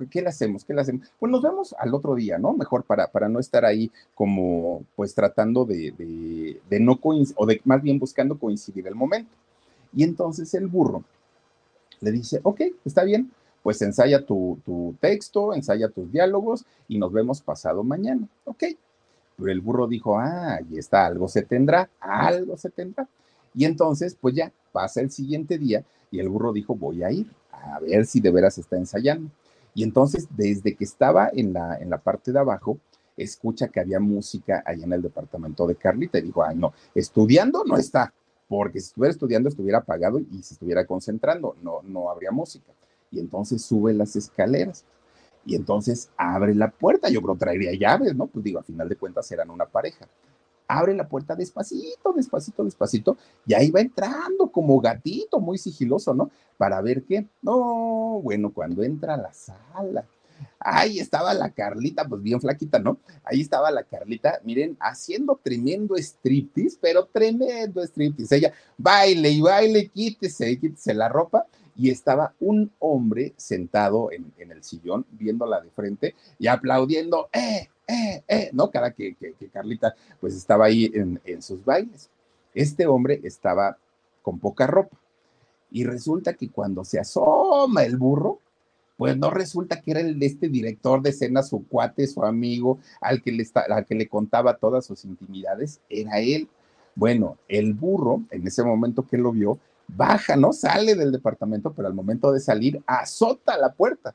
¿qué le hacemos? ¿Qué le hacemos? Pues nos vemos al otro día, ¿no? Mejor para, para no estar ahí como pues tratando de, de, no coincidir, o de más bien buscando coincidir el momento. Y entonces el burro le dice, ok, está bien, pues ensaya tu, texto, ensaya tus diálogos y nos vemos pasado mañana, ok. Pero el burro dijo, ah, y está, algo se tendrá, algo se tendrá. Y entonces, pues ya, pasa el siguiente día y el burro dijo, voy a ir a ver si de veras está ensayando. Y entonces, desde que estaba en la, en la parte de abajo, escucha que había música allá en el departamento de Carlita y dijo, ay, no, estudiando no está, porque si estuviera estudiando estuviera apagado y se estuviera concentrando, no, no habría música. Y entonces sube las escaleras y entonces abre la puerta. Yo creo traería llaves, ¿no? Pues digo, a final de cuentas eran una pareja. Abre la puerta despacito, despacito, despacito, y ahí va entrando como gatito, muy sigiloso, ¿no? Para ver qué. No, bueno, cuando entra a la sala, ahí estaba la Carlita, pues bien flaquita, ¿no? Ahí estaba la Carlita, miren, haciendo tremendo striptease, pero tremendo striptease. Ella baile y baile, quítese, quítese la ropa y estaba un hombre sentado en, el sillón viéndola de frente y aplaudiendo, eh, eh, eh, ¿no? Cada que, que, Carlita pues estaba ahí en, sus bailes. Este hombre estaba con poca ropa y resulta que cuando se asoma el burro, pues no resulta que era el de este director de escena, su cuate, su amigo, al que, le al que le contaba todas sus intimidades, era él. Bueno, el burro, en ese momento que lo vio, baja, ¿no? Sale del departamento, pero al momento de salir azota la puerta.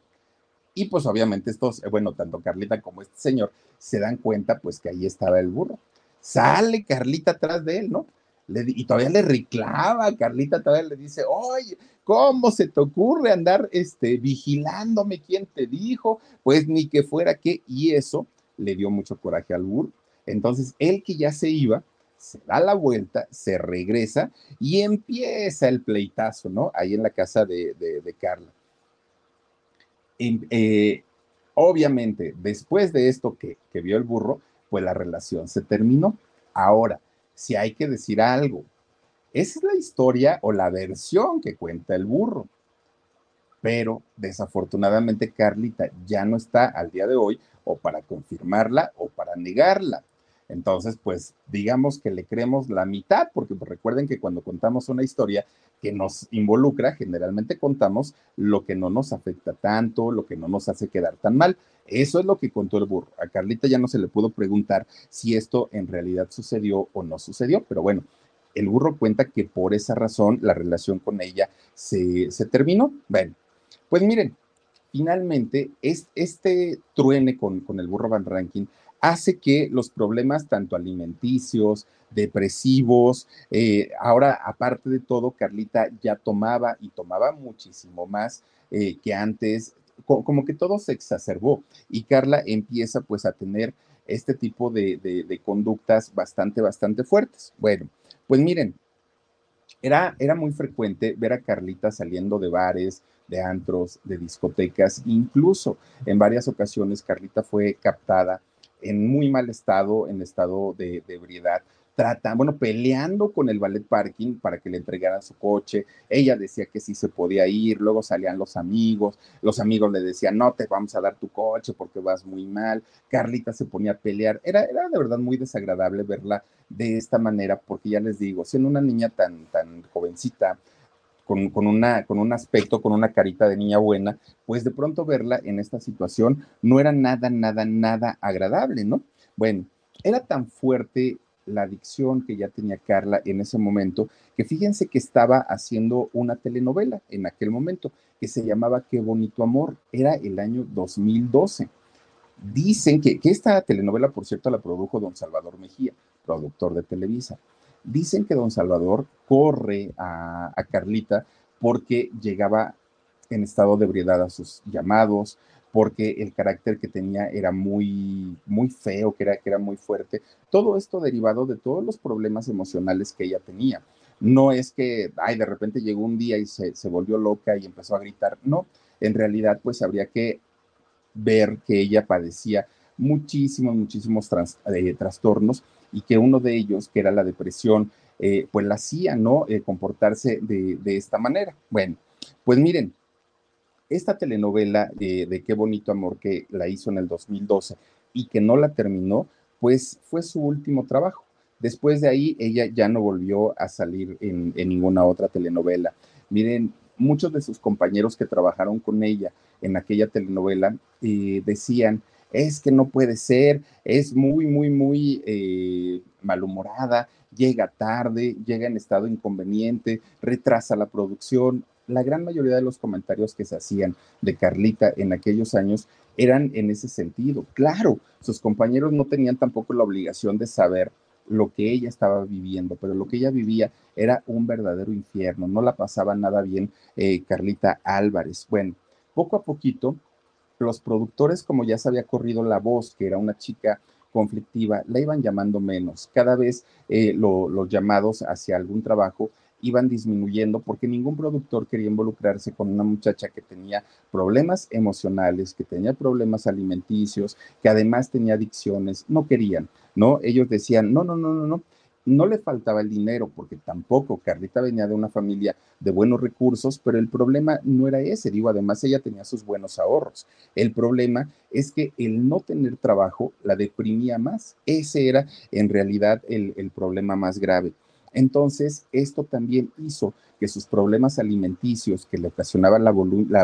Y pues obviamente estos, eh, bueno, tanto Carlita como este señor se dan cuenta pues que ahí estaba el burro. Sale Carlita atrás de él, ¿no? y todavía le reclama, Carlita todavía le dice, oye, ¿cómo se te ocurre andar este, vigilándome? ¿Quién te dijo? Pues ni que fuera que, y eso le dio mucho coraje al burro. Entonces, él que ya se iba, se da la vuelta, se regresa y empieza el pleitazo, ¿no? Ahí en la casa de, Carla. Eh, obviamente, después de esto que, que vio el burro, pues la relación se terminó. Ahora, si hay que decir algo, esa es la historia o la versión que cuenta el burro. Pero desafortunadamente Carlita ya no está al día de hoy o para confirmarla o para negarla. Entonces, pues digamos que le creemos la mitad, porque pues, recuerden que cuando contamos una historia que nos involucra, generalmente contamos lo que no nos afecta tanto, lo que no nos hace quedar tan mal. Eso es lo que contó el burro. A Carlita ya no se le pudo preguntar si esto en realidad sucedió o no sucedió, pero bueno, el burro cuenta que por esa razón la relación con ella se, terminó. Bueno, pues miren, finalmente es, este truene con, con el burro Van Ranking hace que los problemas tanto alimenticios, depresivos, eh, ahora aparte de todo, Carlita ya tomaba y tomaba muchísimo más eh, que antes, como que todo se exacerbó y Carla empieza pues a tener este tipo de, de, conductas bastante, bastante fuertes. Bueno, pues miren, era, era muy frecuente ver a Carlita saliendo de bares, de antros, de discotecas, incluso en varias ocasiones Carlita fue captada en muy mal estado, en estado de, ebriedad, tratan, bueno, peleando con el ballet parking para que le entregaran su coche. Ella decía que sí se podía ir, luego salían los amigos, los amigos le decían, no te vamos a dar tu coche porque vas muy mal. Carlita se ponía a pelear. Era, era de verdad muy desagradable verla de esta manera, porque ya les digo, siendo una niña tan, tan jovencita, con, una, con un aspecto, con una carita de niña buena, pues de pronto verla en esta situación no era nada, nada, nada agradable, ¿no? Bueno, era tan fuerte la adicción que ya tenía Carla en ese momento, que fíjense que estaba haciendo una telenovela en aquel momento que se llamaba Qué bonito amor, era el año 2012. Dicen que, que esta telenovela, por cierto, la produjo don Salvador Mejía, productor de Televisa. Dicen que don Salvador corre a, Carlita porque llegaba en estado de ebriedad a sus llamados, porque el carácter que tenía era muy, muy feo, que era, que era muy fuerte. Todo esto derivado de todos los problemas emocionales que ella tenía. No es que, ay, de repente llegó un día y se, se volvió loca y empezó a gritar. No, en realidad, pues habría que ver que ella padecía muchísimos, muchísimos eh, trastornos y que uno de ellos, que era la depresión, eh, pues la hacía, ¿no? Eh, comportarse de, esta manera. Bueno, pues miren, esta telenovela de Qué bonito amor que la hizo en el 2012 y que no la terminó, pues fue su último trabajo. Después de ahí, ella ya no volvió a salir en, ninguna otra telenovela. Miren, muchos de sus compañeros que trabajaron con ella en aquella telenovela eh, decían, es que no puede ser, es muy, muy, muy eh, malhumorada, llega tarde, llega en estado inconveniente, retrasa la producción. La gran mayoría de los comentarios que se hacían de Carlita en aquellos años eran en ese sentido. Claro, sus compañeros no tenían tampoco la obligación de saber lo que ella estaba viviendo, pero lo que ella vivía era un verdadero infierno, no la pasaba nada bien eh, Carlita Álvarez. Bueno, poco a poquito, los productores, como ya se había corrido la voz, que era una chica conflictiva, la iban llamando menos. Cada vez eh, los llamados hacia algún trabajo iban disminuyendo porque ningún productor quería involucrarse con una muchacha que tenía problemas emocionales, que tenía problemas alimenticios, que además tenía adicciones. No querían, ¿no? Ellos decían, no, no, no, no, no. No le faltaba el dinero porque tampoco Carlita venía de una familia de buenos recursos, pero el problema no era ese. Digo, además ella tenía sus buenos ahorros. El problema es que el no tener trabajo la deprimía más. Ese era en realidad el, el problema más grave. Entonces, esto también hizo que sus problemas alimenticios que le ocasionaban la,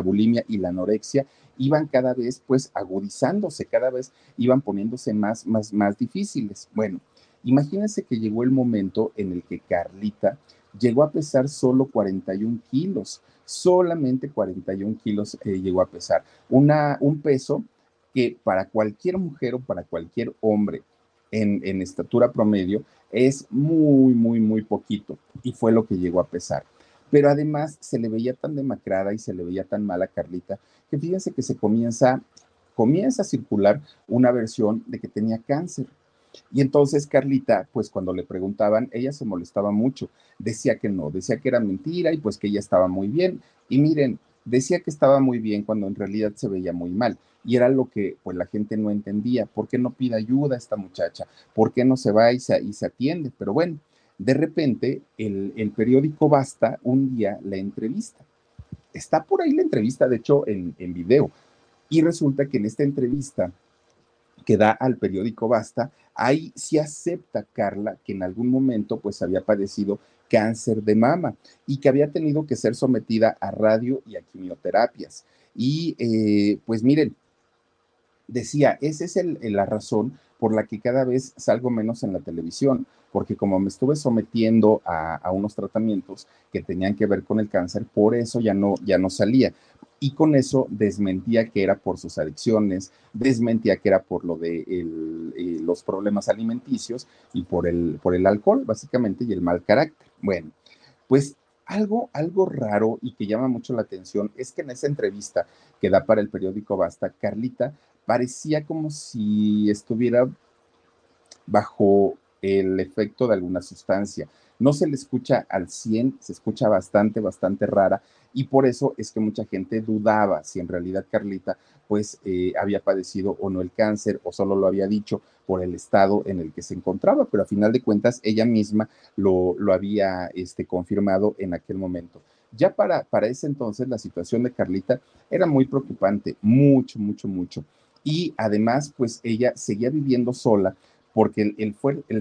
bulimia y la anorexia iban cada vez pues agudizándose, cada vez iban poniéndose más, más, más difíciles. Bueno, imagínense que llegó el momento en el que Carlita llegó a pesar solo 41 kilos, solamente 41 kilos eh, llegó a pesar, Una, un peso que para cualquier mujer o para cualquier hombre en, estatura promedio es muy, muy, muy poquito y fue lo que llegó a pesar. Pero además se le veía tan demacrada y se le veía tan mala a Carlita que fíjense que se comienza, comienza a circular una versión de que tenía cáncer. Y entonces Carlita, pues cuando le preguntaban, ella se molestaba mucho, decía que no, decía que era mentira y pues que ella estaba muy bien. Y miren, decía que estaba muy bien cuando en realidad se veía muy mal. Y era lo que pues la gente no entendía. ¿Por qué no pide ayuda a esta muchacha? ¿Por qué no se va y se, y se atiende? Pero bueno, de repente el, el, periódico Basta un día la entrevista. Está por ahí la entrevista, de hecho, en, en video. Y resulta que en esta entrevista que da al periódico Basta, ahí sí acepta Carla que en algún momento pues había padecido cáncer de mama y que había tenido que ser sometida a radio y a quimioterapias. Y eh, pues miren, decía, esa es la razón por la que cada vez salgo menos en la televisión, porque como me estuve sometiendo a, unos tratamientos que tenían que ver con el cáncer, por eso ya no, ya no salía. Y con eso desmentía que era por sus adicciones, desmentía que era por lo de eh, los problemas alimenticios y por el, por el alcohol, básicamente, y el mal carácter. Bueno, pues algo, algo raro y que llama mucho la atención es que en esa entrevista que da para el periódico Basta, Carlita parecía como si estuviera bajo el efecto de alguna sustancia. No se le escucha al 100, se escucha bastante, bastante rara y por eso es que mucha gente dudaba si en realidad Carlita pues eh, había padecido o no el cáncer o solo lo había dicho por el estado en el que se encontraba, pero a final de cuentas ella misma lo, había este, confirmado en aquel momento. Ya para, para ese entonces la situación de Carlita era muy preocupante, mucho, mucho, mucho. Y además, pues ella seguía viviendo sola porque el,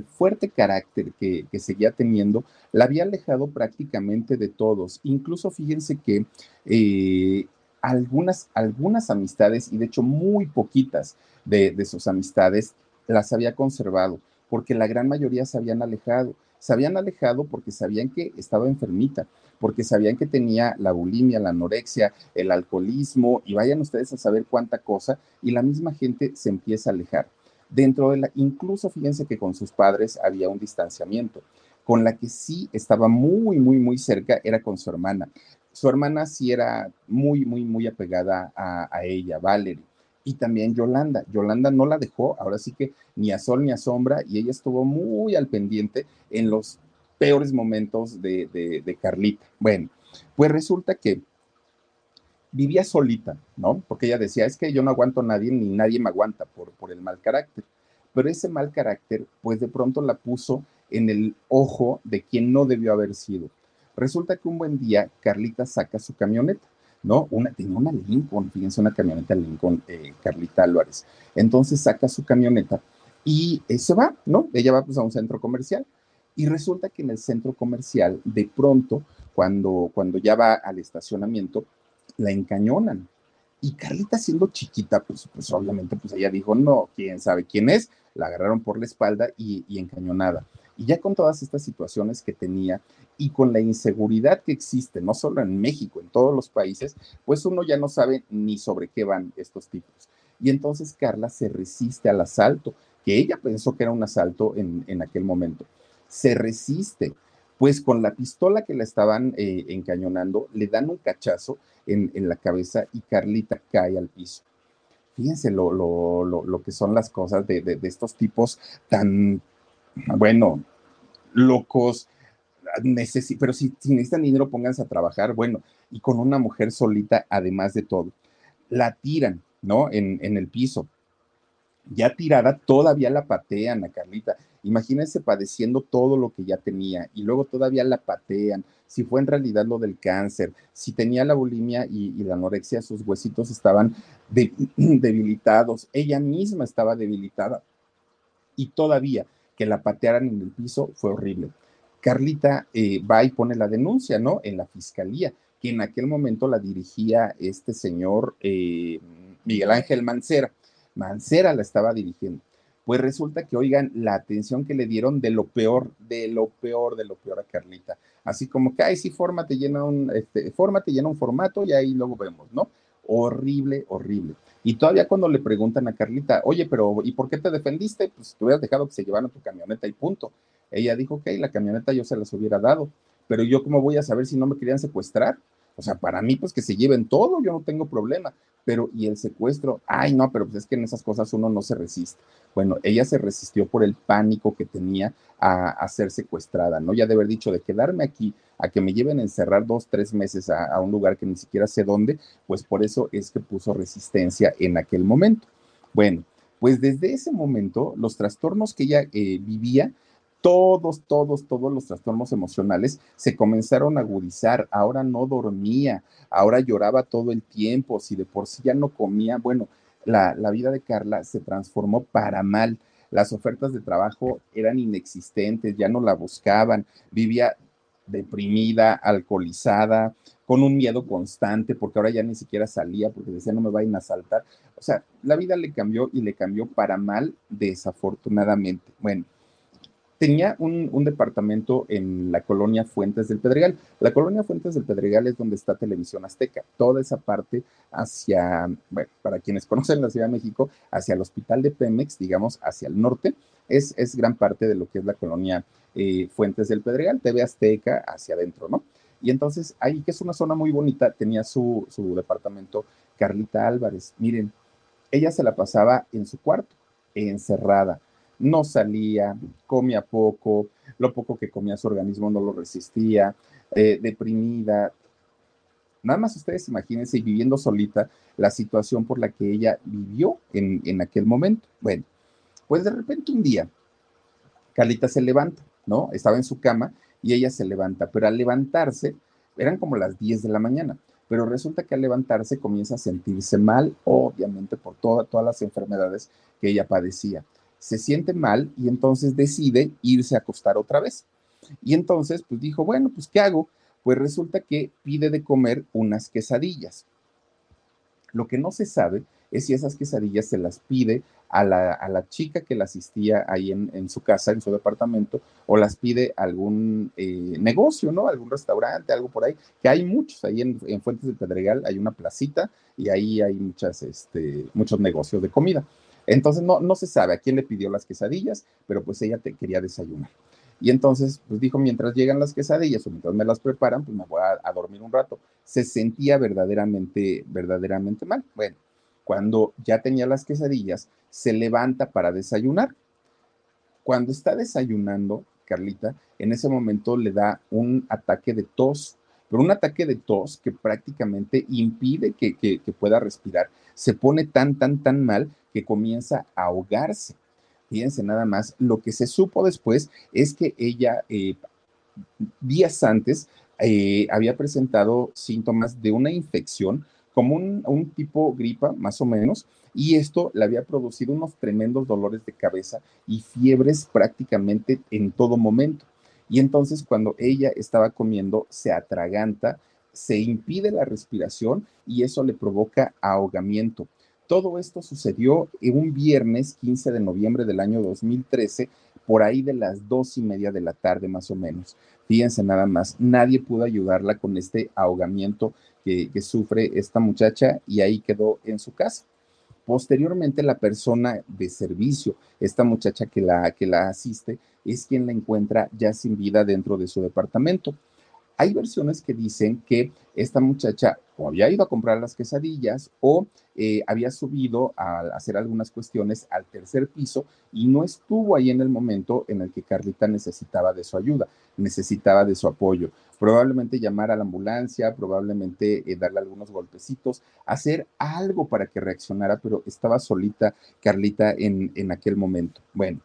fuerte carácter que, seguía teniendo la había alejado prácticamente de todos. Incluso fíjense que eh, algunas, algunas amistades, y de hecho muy poquitas de, de sus amistades, las había conservado, porque la gran mayoría se habían alejado. Se habían alejado porque sabían que estaba enfermita, porque sabían que tenía la bulimia, la anorexia, el alcoholismo, y vayan ustedes a saber cuánta cosa, y la misma gente se empieza a alejar. Dentro de la, incluso fíjense que con sus padres había un distanciamiento. Con la que sí estaba muy, muy, muy cerca era con su hermana. Su hermana sí era muy, muy, muy apegada a, ella, Valerie y también Yolanda. Yolanda no la dejó, ahora sí que ni a sol ni a sombra, y ella estuvo muy al pendiente en los peores momentos de, de, Carlita. Bueno, pues resulta que vivía solita, ¿no? Porque ella decía, es que yo no aguanto a nadie ni nadie me aguanta por, por el mal carácter. Pero ese mal carácter, pues de pronto la puso en el ojo de quien no debió haber sido. Resulta que un buen día Carlita saca su camioneta, ¿no? Una, tenía una Lincoln, fíjense, una camioneta Lincoln, eh, Carlita Álvarez. Entonces saca su camioneta y eh, se va, ¿no? Ella va pues a un centro comercial. Y resulta que en el centro comercial, de pronto, cuando, cuando ya va al estacionamiento, la encañonan. Y Carlita siendo chiquita, pues, pues obviamente, pues ella dijo, no, quién sabe quién es, la agarraron por la espalda y, y encañonada. Y ya con todas estas situaciones que tenía y con la inseguridad que existe, no solo en México, en todos los países, pues uno ya no sabe ni sobre qué van estos tipos. Y entonces Carla se resiste al asalto, que ella pensó que era un asalto en, en aquel momento. Se resiste, pues con la pistola que la estaban eh, encañonando, le dan un cachazo en, en, la cabeza y Carlita cae al piso. Fíjense lo, lo, lo, lo que son las cosas de, de, de estos tipos tan, bueno, locos, pero si, si, necesitan dinero, pónganse a trabajar, bueno, y con una mujer solita, además de todo. La tiran, ¿no? En, en el piso. Ya tirada, todavía la patean a Carlita. Imagínense padeciendo todo lo que ya tenía y luego todavía la patean. Si fue en realidad lo del cáncer, si tenía la bulimia y, la anorexia, sus huesitos estaban de, [clears throat] debilitados. Ella misma estaba debilitada y todavía que la patearan en el piso fue horrible. Carlita eh, va y pone la denuncia, ¿no? En la fiscalía, que en aquel momento la dirigía este señor eh, Miguel Ángel Mancera. Mancera la estaba dirigiendo. Pues resulta que, oigan, la atención que le dieron de lo peor, de lo peor, de lo peor a Carlita. Así como que, ay, sí, fórmate, llena un, este, fórmate, llena un formato y ahí luego vemos, ¿no? Horrible, horrible. Y todavía cuando le preguntan a Carlita, oye, pero ¿y por qué te defendiste? Pues te hubieras dejado que se llevaran tu camioneta y punto. Ella dijo, ok, la camioneta yo se las hubiera dado, pero yo cómo voy a saber si no me querían secuestrar? O sea, para mí, pues que se lleven todo, yo no tengo problema. Pero, ¿y el secuestro? Ay, no, pero pues es que en esas cosas uno no se resiste. Bueno, ella se resistió por el pánico que tenía a, ser secuestrada, ¿no? Ya de haber dicho de quedarme aquí, a que me lleven a encerrar dos, tres meses a, a un lugar que ni siquiera sé dónde, pues por eso es que puso resistencia en aquel momento. Bueno, pues desde ese momento, los trastornos que ella eh, vivía, todos, todos, todos los trastornos emocionales se comenzaron a agudizar. Ahora no dormía, ahora lloraba todo el tiempo, si de por sí ya no comía, bueno, la, la vida de Carla se transformó para mal. Las ofertas de trabajo eran inexistentes, ya no la buscaban, vivía deprimida, alcoholizada, con un miedo constante, porque ahora ya ni siquiera salía, porque decía no me vayan a asaltar. O sea, la vida le cambió y le cambió para mal, desafortunadamente. Bueno, tenía un, departamento en la colonia Fuentes del Pedregal. La colonia Fuentes del Pedregal es donde está Televisión Azteca. Toda esa parte hacia, bueno, para quienes [laughs] conocen la Ciudad de México, hacia el hospital de Pemex, digamos, hacia el norte, es, es gran parte de lo que es la colonia eh, Fuentes del Pedregal, TV Azteca, hacia adentro, ¿no? Y entonces ahí, que es una zona muy bonita, tenía su, su departamento Carlita Álvarez. Miren, ella se la pasaba en su cuarto, encerrada no salía, comía poco, lo poco que comía su organismo no lo resistía, eh, deprimida. Nada más ustedes imagínense viviendo solita la situación por la que ella vivió en, en aquel momento. Bueno, pues de repente un día, Carlita se levanta, ¿no? Estaba en su cama y ella se levanta, pero al levantarse, eran como las 10 de la mañana, pero resulta que al levantarse comienza a sentirse mal, obviamente por toda, todas las enfermedades que ella padecía se siente mal y entonces decide irse a acostar otra vez. Y entonces, pues dijo, bueno, pues ¿qué hago? Pues resulta que pide de comer unas quesadillas. Lo que no se sabe es si esas quesadillas se las pide a la, a la chica que la asistía ahí en, en, su casa, en su departamento, o las pide algún eh, negocio, ¿no? Algún restaurante, algo por ahí, que hay muchos, ahí en, en, Fuentes del Pedregal hay una placita y ahí hay muchas, este, muchos negocios de comida. Entonces no, no se sabe a quién le pidió las quesadillas, pero pues ella te quería desayunar. Y entonces, pues dijo, mientras llegan las quesadillas o mientras me las preparan, pues me voy a, a, dormir un rato. Se sentía verdaderamente, verdaderamente mal. Bueno, cuando ya tenía las quesadillas, se levanta para desayunar. Cuando está desayunando, Carlita, en ese momento le da un ataque de tos pero un ataque de tos que prácticamente impide que, pueda respirar. Se pone tan, tan, tan mal que comienza a ahogarse. Fíjense nada más, lo que se supo después es que ella eh, días antes eh, había presentado síntomas de una infección como un, un, tipo gripa, más o menos, y esto le había producido unos tremendos dolores de cabeza y fiebres prácticamente en todo momento. Y entonces cuando ella estaba comiendo, se atraganta, se impide la respiración y eso le provoca ahogamiento. Todo esto sucedió en un viernes 15 de noviembre del año 2013, por ahí de las dos y media de la tarde más o menos. Fíjense nada más, nadie pudo ayudarla con este ahogamiento que, que sufre esta muchacha y ahí quedó en su casa. Posteriormente, la persona de servicio, esta muchacha que la, que la asiste, es quien la encuentra ya sin vida dentro de su departamento. Hay versiones que dicen que esta muchacha o había ido a comprar las quesadillas o eh, había subido a hacer algunas cuestiones al tercer piso y no estuvo ahí en el momento en el que Carlita necesitaba de su ayuda, necesitaba de su apoyo. Probablemente llamar a la ambulancia, probablemente eh, darle algunos golpecitos, hacer algo para que reaccionara, pero estaba solita Carlita en, en aquel momento. Bueno,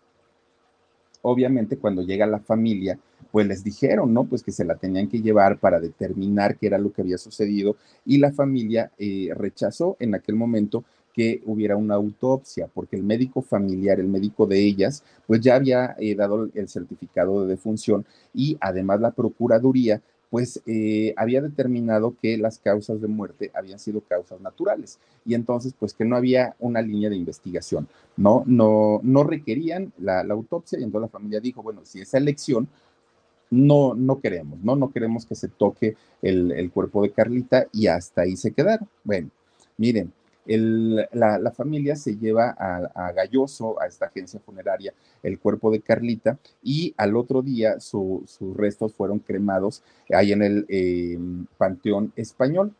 obviamente cuando llega la familia, pues les dijeron, ¿no? Pues que se la tenían que llevar para determinar qué era lo que había sucedido y la familia eh, rechazó en aquel momento que hubiera una autopsia, porque el médico familiar, el médico de ellas, pues ya había eh, dado el certificado de defunción y además la Procuraduría pues eh, había determinado que las causas de muerte habían sido causas naturales y entonces pues que no había una línea de investigación, no, no, no requerían la, autopsia y entonces la familia dijo, bueno, si esa elección no, no queremos, no, no queremos que se toque el, el cuerpo de Carlita y hasta ahí se quedaron. Bueno, miren, la, familia se lleva a, Galloso, a esta agencia funeraria, el cuerpo de Carlita y al otro día sus restos fueron cremados ahí en el eh, Panteón Español.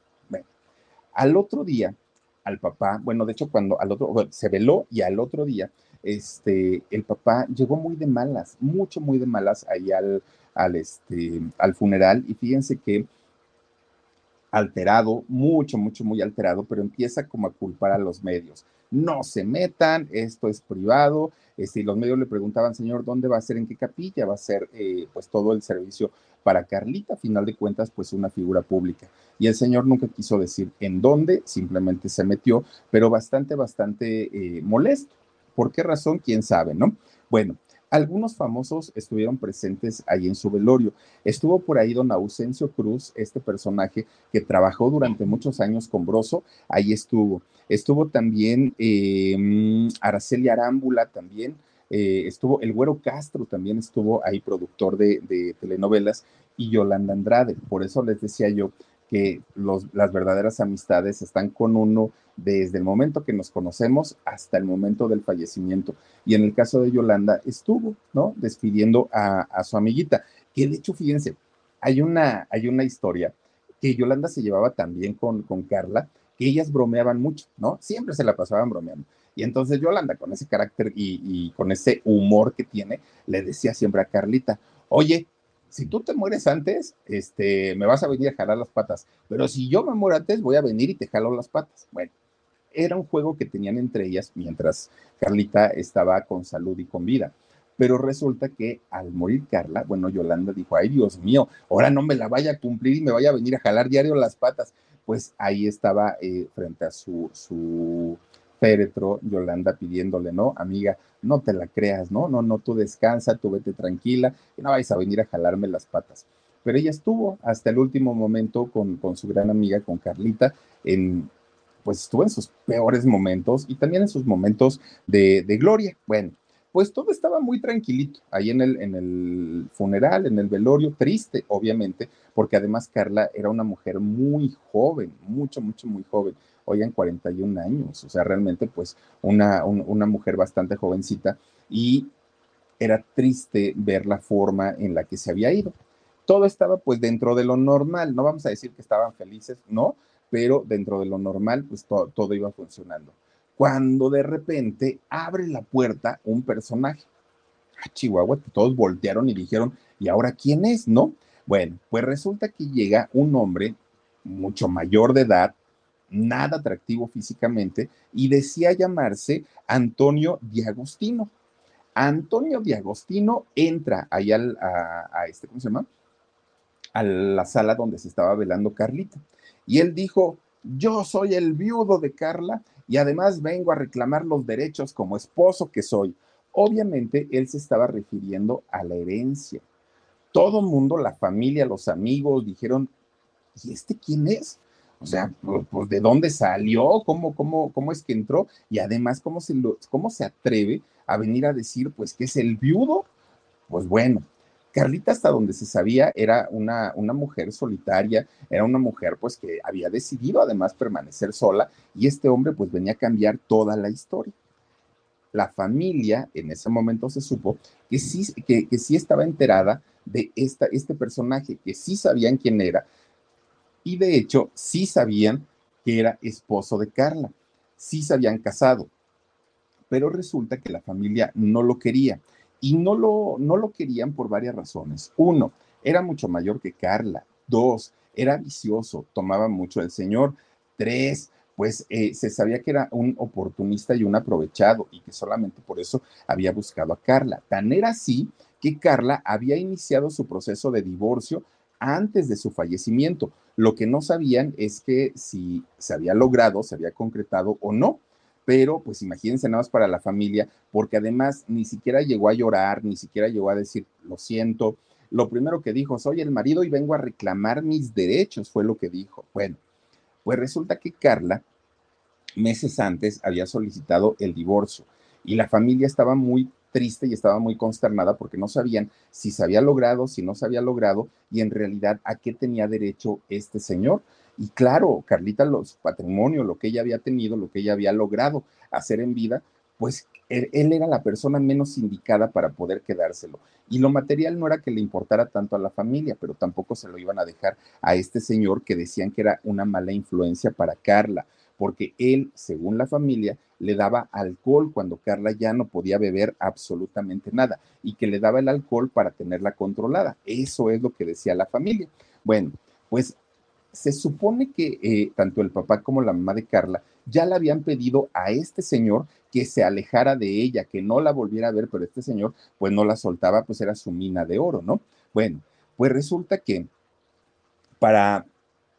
al otro día, al papá, bueno, de hecho cuando al otro, se veló y al otro día, este, el papá llegó muy de malas, mucho, muy de malas ahí al, al, este, al funeral y fíjense que alterado, mucho, mucho, muy alterado, pero empieza como a culpar a los medios. No se metan, esto es privado. Este, y los medios le preguntaban, señor, ¿dónde va a ser? ¿En qué capilla va a ser eh, pues todo el servicio para Carlita? A final de cuentas, pues una figura pública. Y el señor nunca quiso decir en dónde, simplemente se metió, pero bastante, bastante eh, molesto. ¿Por qué razón? ¿Quién sabe, no? Bueno, algunos famosos estuvieron presentes ahí en su velorio. Estuvo por ahí don Ausencio Cruz, este personaje que trabajó durante muchos años con Broso, ahí estuvo. Estuvo también eh, Araceli Arámbula también. Eh, estuvo el Güero Castro, también estuvo ahí productor de telenovelas, y Yolanda Andrade. Por eso les decía yo que las verdaderas amistades están con uno desde el momento que nos conocemos hasta el momento del fallecimiento. Y en el caso de Yolanda, estuvo, ¿no? Despidiendo a, su amiguita, que de hecho, fíjense, hay una, hay una historia que Yolanda se llevaba también con, con Carla, que ellas bromeaban mucho, ¿no? Siempre se la pasaban bromeando. Y entonces Yolanda, con ese carácter y, y con ese humor que tiene, le decía siempre a Carlita, oye, si tú te mueres antes, este, me vas a venir a jalar las patas, pero si yo me muero antes, voy a venir y te jalo las patas. Bueno, era un juego que tenían entre ellas mientras Carlita estaba con salud y con vida. Pero resulta que al morir Carla, bueno, Yolanda dijo, ay Dios mío, ahora no me la vaya a cumplir y me vaya a venir a jalar diario las patas. Pues ahí estaba eh, frente a su, su féretro, Yolanda pidiéndole, no, amiga, no te la creas, no, no, no, tú descansa, tú vete tranquila y no vais a venir a jalarme las patas. Pero ella estuvo hasta el último momento con, con su gran amiga, con Carlita, en, pues estuvo en sus peores momentos y también en sus momentos de, de gloria. Bueno, pues todo estaba muy tranquilito ahí en el, en el funeral, en el velorio, triste, obviamente, porque además Carla era una mujer muy joven, mucho, mucho, muy joven hoy en 41 años, o sea, realmente pues una, una mujer bastante jovencita y era triste ver la forma en la que se había ido. Todo estaba pues dentro de lo normal, no vamos a decir que estaban felices, no, pero dentro de lo normal pues todo iba funcionando. Cuando de repente abre la puerta un personaje. a ah, Chihuahua, todos voltearon y dijeron, ¿y ahora quién es? ¿No? Bueno, pues resulta que llega un hombre mucho mayor de edad, nada atractivo físicamente, y decía llamarse Antonio Diagostino. Antonio Diagostino entra ahí al, a, este, ¿cómo se llama? A la sala donde se estaba velando Carlita. Y él dijo, yo soy el viudo de Carla y además vengo a reclamar los derechos como esposo que soy. Obviamente él se estaba refiriendo a la herencia. Todo el mundo, la familia, los amigos dijeron, ¿y este quién es? O sea, pues, pues, ¿de dónde salió? ¿Cómo, cómo, cómo es que entró? Y además, ¿cómo se, ¿cómo se atreve a venir a decir, pues, que es el viudo? Pues bueno, Carlita, hasta donde se sabía, era una, una mujer solitaria, era una mujer, pues, que había decidido además permanecer sola y este hombre, pues, venía a cambiar toda la historia. La familia, en ese momento se supo que sí, que, sí estaba enterada de esta, este personaje, que sí sabían quién era, y de hecho sí sabían que era esposo de Carla, sí se habían casado, pero resulta que la familia no lo quería y no lo, no lo querían por varias razones. Uno, era mucho mayor que Carla. Dos, era vicioso, tomaba mucho el señor. Tres, pues eh, se sabía que era un oportunista y un aprovechado y que solamente por eso había buscado a Carla. Tan era así que Carla había iniciado su proceso de divorcio antes de su fallecimiento. Lo que no sabían es que si se había logrado, se había concretado o no. Pero pues imagínense nada más para la familia, porque además ni siquiera llegó a llorar, ni siquiera llegó a decir, lo siento. Lo primero que dijo, soy el marido y vengo a reclamar mis derechos, fue lo que dijo. Bueno, pues resulta que Carla, meses antes, había solicitado el divorcio y la familia estaba muy triste y estaba muy consternada porque no sabían si se había logrado, si no se había logrado y en realidad a qué tenía derecho este señor. Y claro, Carlita, su patrimonio, lo que ella había tenido, lo que ella había logrado hacer en vida, pues él, él, era la persona menos indicada para poder quedárselo. Y lo material no era que le importara tanto a la familia, pero tampoco se lo iban a dejar a este señor que decían que era una mala influencia para Carla porque él, según la familia, le daba alcohol cuando Carla ya no podía beber absolutamente nada y que le daba el alcohol para tenerla controlada. Eso es lo que decía la familia. Bueno, pues se supone que eh, tanto el papá como la mamá de Carla ya le habían pedido a este señor que se alejara de ella, que no la volviera a ver, pero este señor pues no la soltaba, pues era su mina de oro, ¿no? Bueno, pues resulta que para,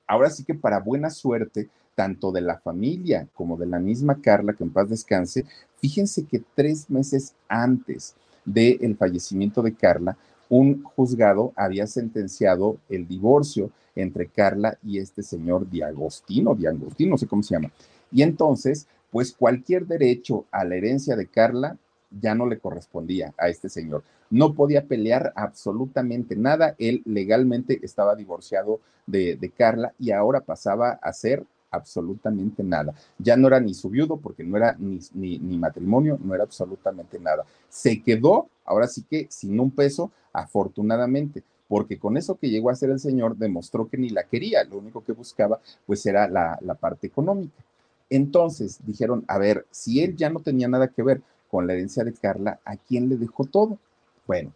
ahora sí que para buena suerte, tanto de la familia como de la misma Carla, que en paz descanse, fíjense que tres meses antes del fallecimiento de Carla, un juzgado había sentenciado el divorcio entre Carla y este señor Diagostino, Diagostino, no sé cómo se llama. Y entonces, pues cualquier derecho a la herencia de Carla ya no le correspondía a este señor. No podía pelear absolutamente nada. Él legalmente estaba divorciado de, de Carla y ahora pasaba a ser absolutamente nada. Ya no era ni su viudo porque no era ni, ni, matrimonio, no era absolutamente nada. Se quedó, ahora sí que sin un peso, afortunadamente, porque con eso que llegó a ser el señor demostró que ni la quería, lo único que buscaba pues era la, la parte económica. Entonces dijeron, a ver, si él ya no tenía nada que ver con la herencia de Carla, ¿a quién le dejó todo? Bueno,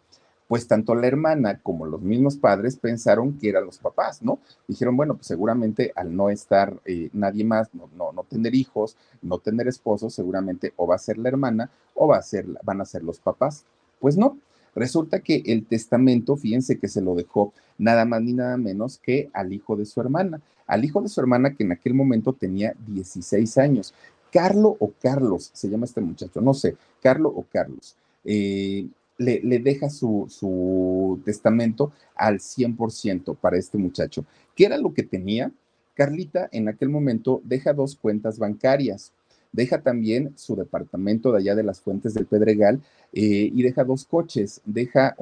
pues tanto la hermana como los mismos padres pensaron que eran los papás, ¿no? Dijeron, bueno, pues seguramente al no estar eh, nadie más, no, no, no, tener hijos, no tener esposos, seguramente o va a ser la hermana o va a ser, van a ser los papás. Pues no, resulta que el testamento, fíjense que se lo dejó nada más ni nada menos que al hijo de su hermana, al hijo de su hermana que en aquel momento tenía 16 años. Carlo o Carlos, se llama este muchacho, no sé, Carlo o Carlos. Eh, le, deja su, testamento al 100% para este muchacho. ¿Qué era lo que tenía? Carlita en aquel momento deja dos cuentas bancarias, deja también su departamento de allá de las Fuentes del Pedregal eh, y deja dos coches, deja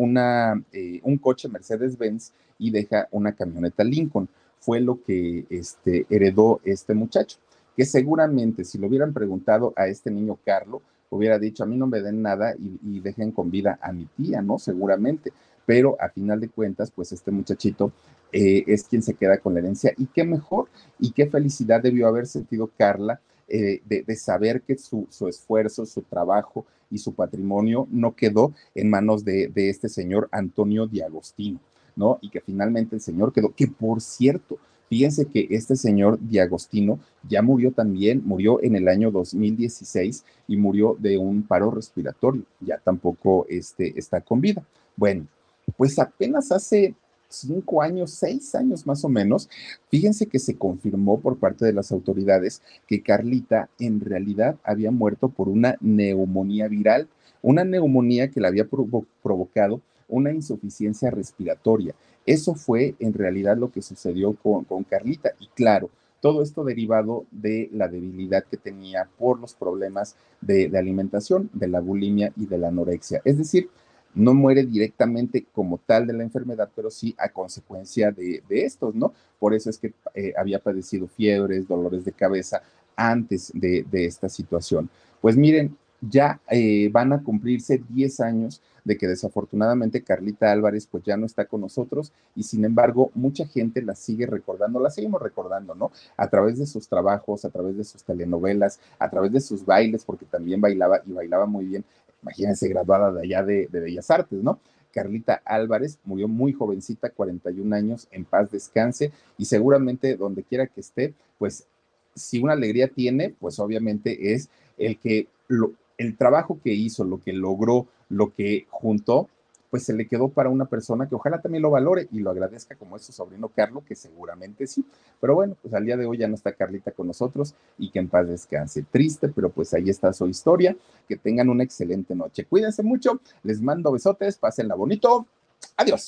eh, un coche Mercedes-Benz y deja una camioneta Lincoln. Fue lo que este, heredó este muchacho, que seguramente si lo hubieran preguntado a este niño Carlo, hubiera dicho, a mí no me den nada y, dejen con vida a mi tía, ¿no? Seguramente. Pero a final de cuentas, pues este muchachito eh, es quien se queda con la herencia. Y qué mejor y qué felicidad debió haber sentido Carla eh, de, saber que su, esfuerzo, su trabajo y su patrimonio no quedó en manos de, de este señor Antonio Diagostino. ¿no? Y que finalmente el señor quedó, que por cierto, Fíjense que este señor Diagostino ya murió también, murió en el año 2016 y murió de un paro respiratorio, ya tampoco este, está con vida. Bueno, pues apenas hace cinco años, seis años más o menos, fíjense que se confirmó por parte de las autoridades que Carlita en realidad había muerto por una neumonía viral, una neumonía que le había provocado una insuficiencia respiratoria. Eso fue en realidad lo que sucedió con, Carlita. Y claro, todo esto derivado de la debilidad que tenía por los problemas de, alimentación, de la bulimia y de la anorexia. Es decir, no muere directamente como tal de la enfermedad, pero sí a consecuencia de, estos, ¿no? Por eso es que eh, había padecido fiebres, dolores de cabeza antes de, de esta situación. Pues miren, ya eh, van a cumplirse 10 años de que desafortunadamente Carlita Álvarez pues ya no está con nosotros y sin embargo mucha gente la sigue recordando, la seguimos recordando, ¿no? A través de sus trabajos, a través de sus telenovelas, a través de sus bailes, porque también bailaba y bailaba muy bien, imagínense, graduada de allá de, de Bellas Artes, ¿no? Carlita Álvarez murió muy jovencita, 41 años, en paz descanse y seguramente donde quiera que esté, pues si una alegría tiene, pues obviamente es el que lo, el trabajo que hizo, lo que logró, lo que juntó, pues se le quedó para una persona que ojalá también lo valore y lo agradezca como es su sobrino Carlos, que seguramente sí. Pero bueno, pues al día de hoy ya no está Carlita con nosotros y que en paz descanse. Triste, pero pues ahí está su historia. Que tengan una excelente noche. Cuídense mucho, les mando besotes, pásenla bonito. Adiós.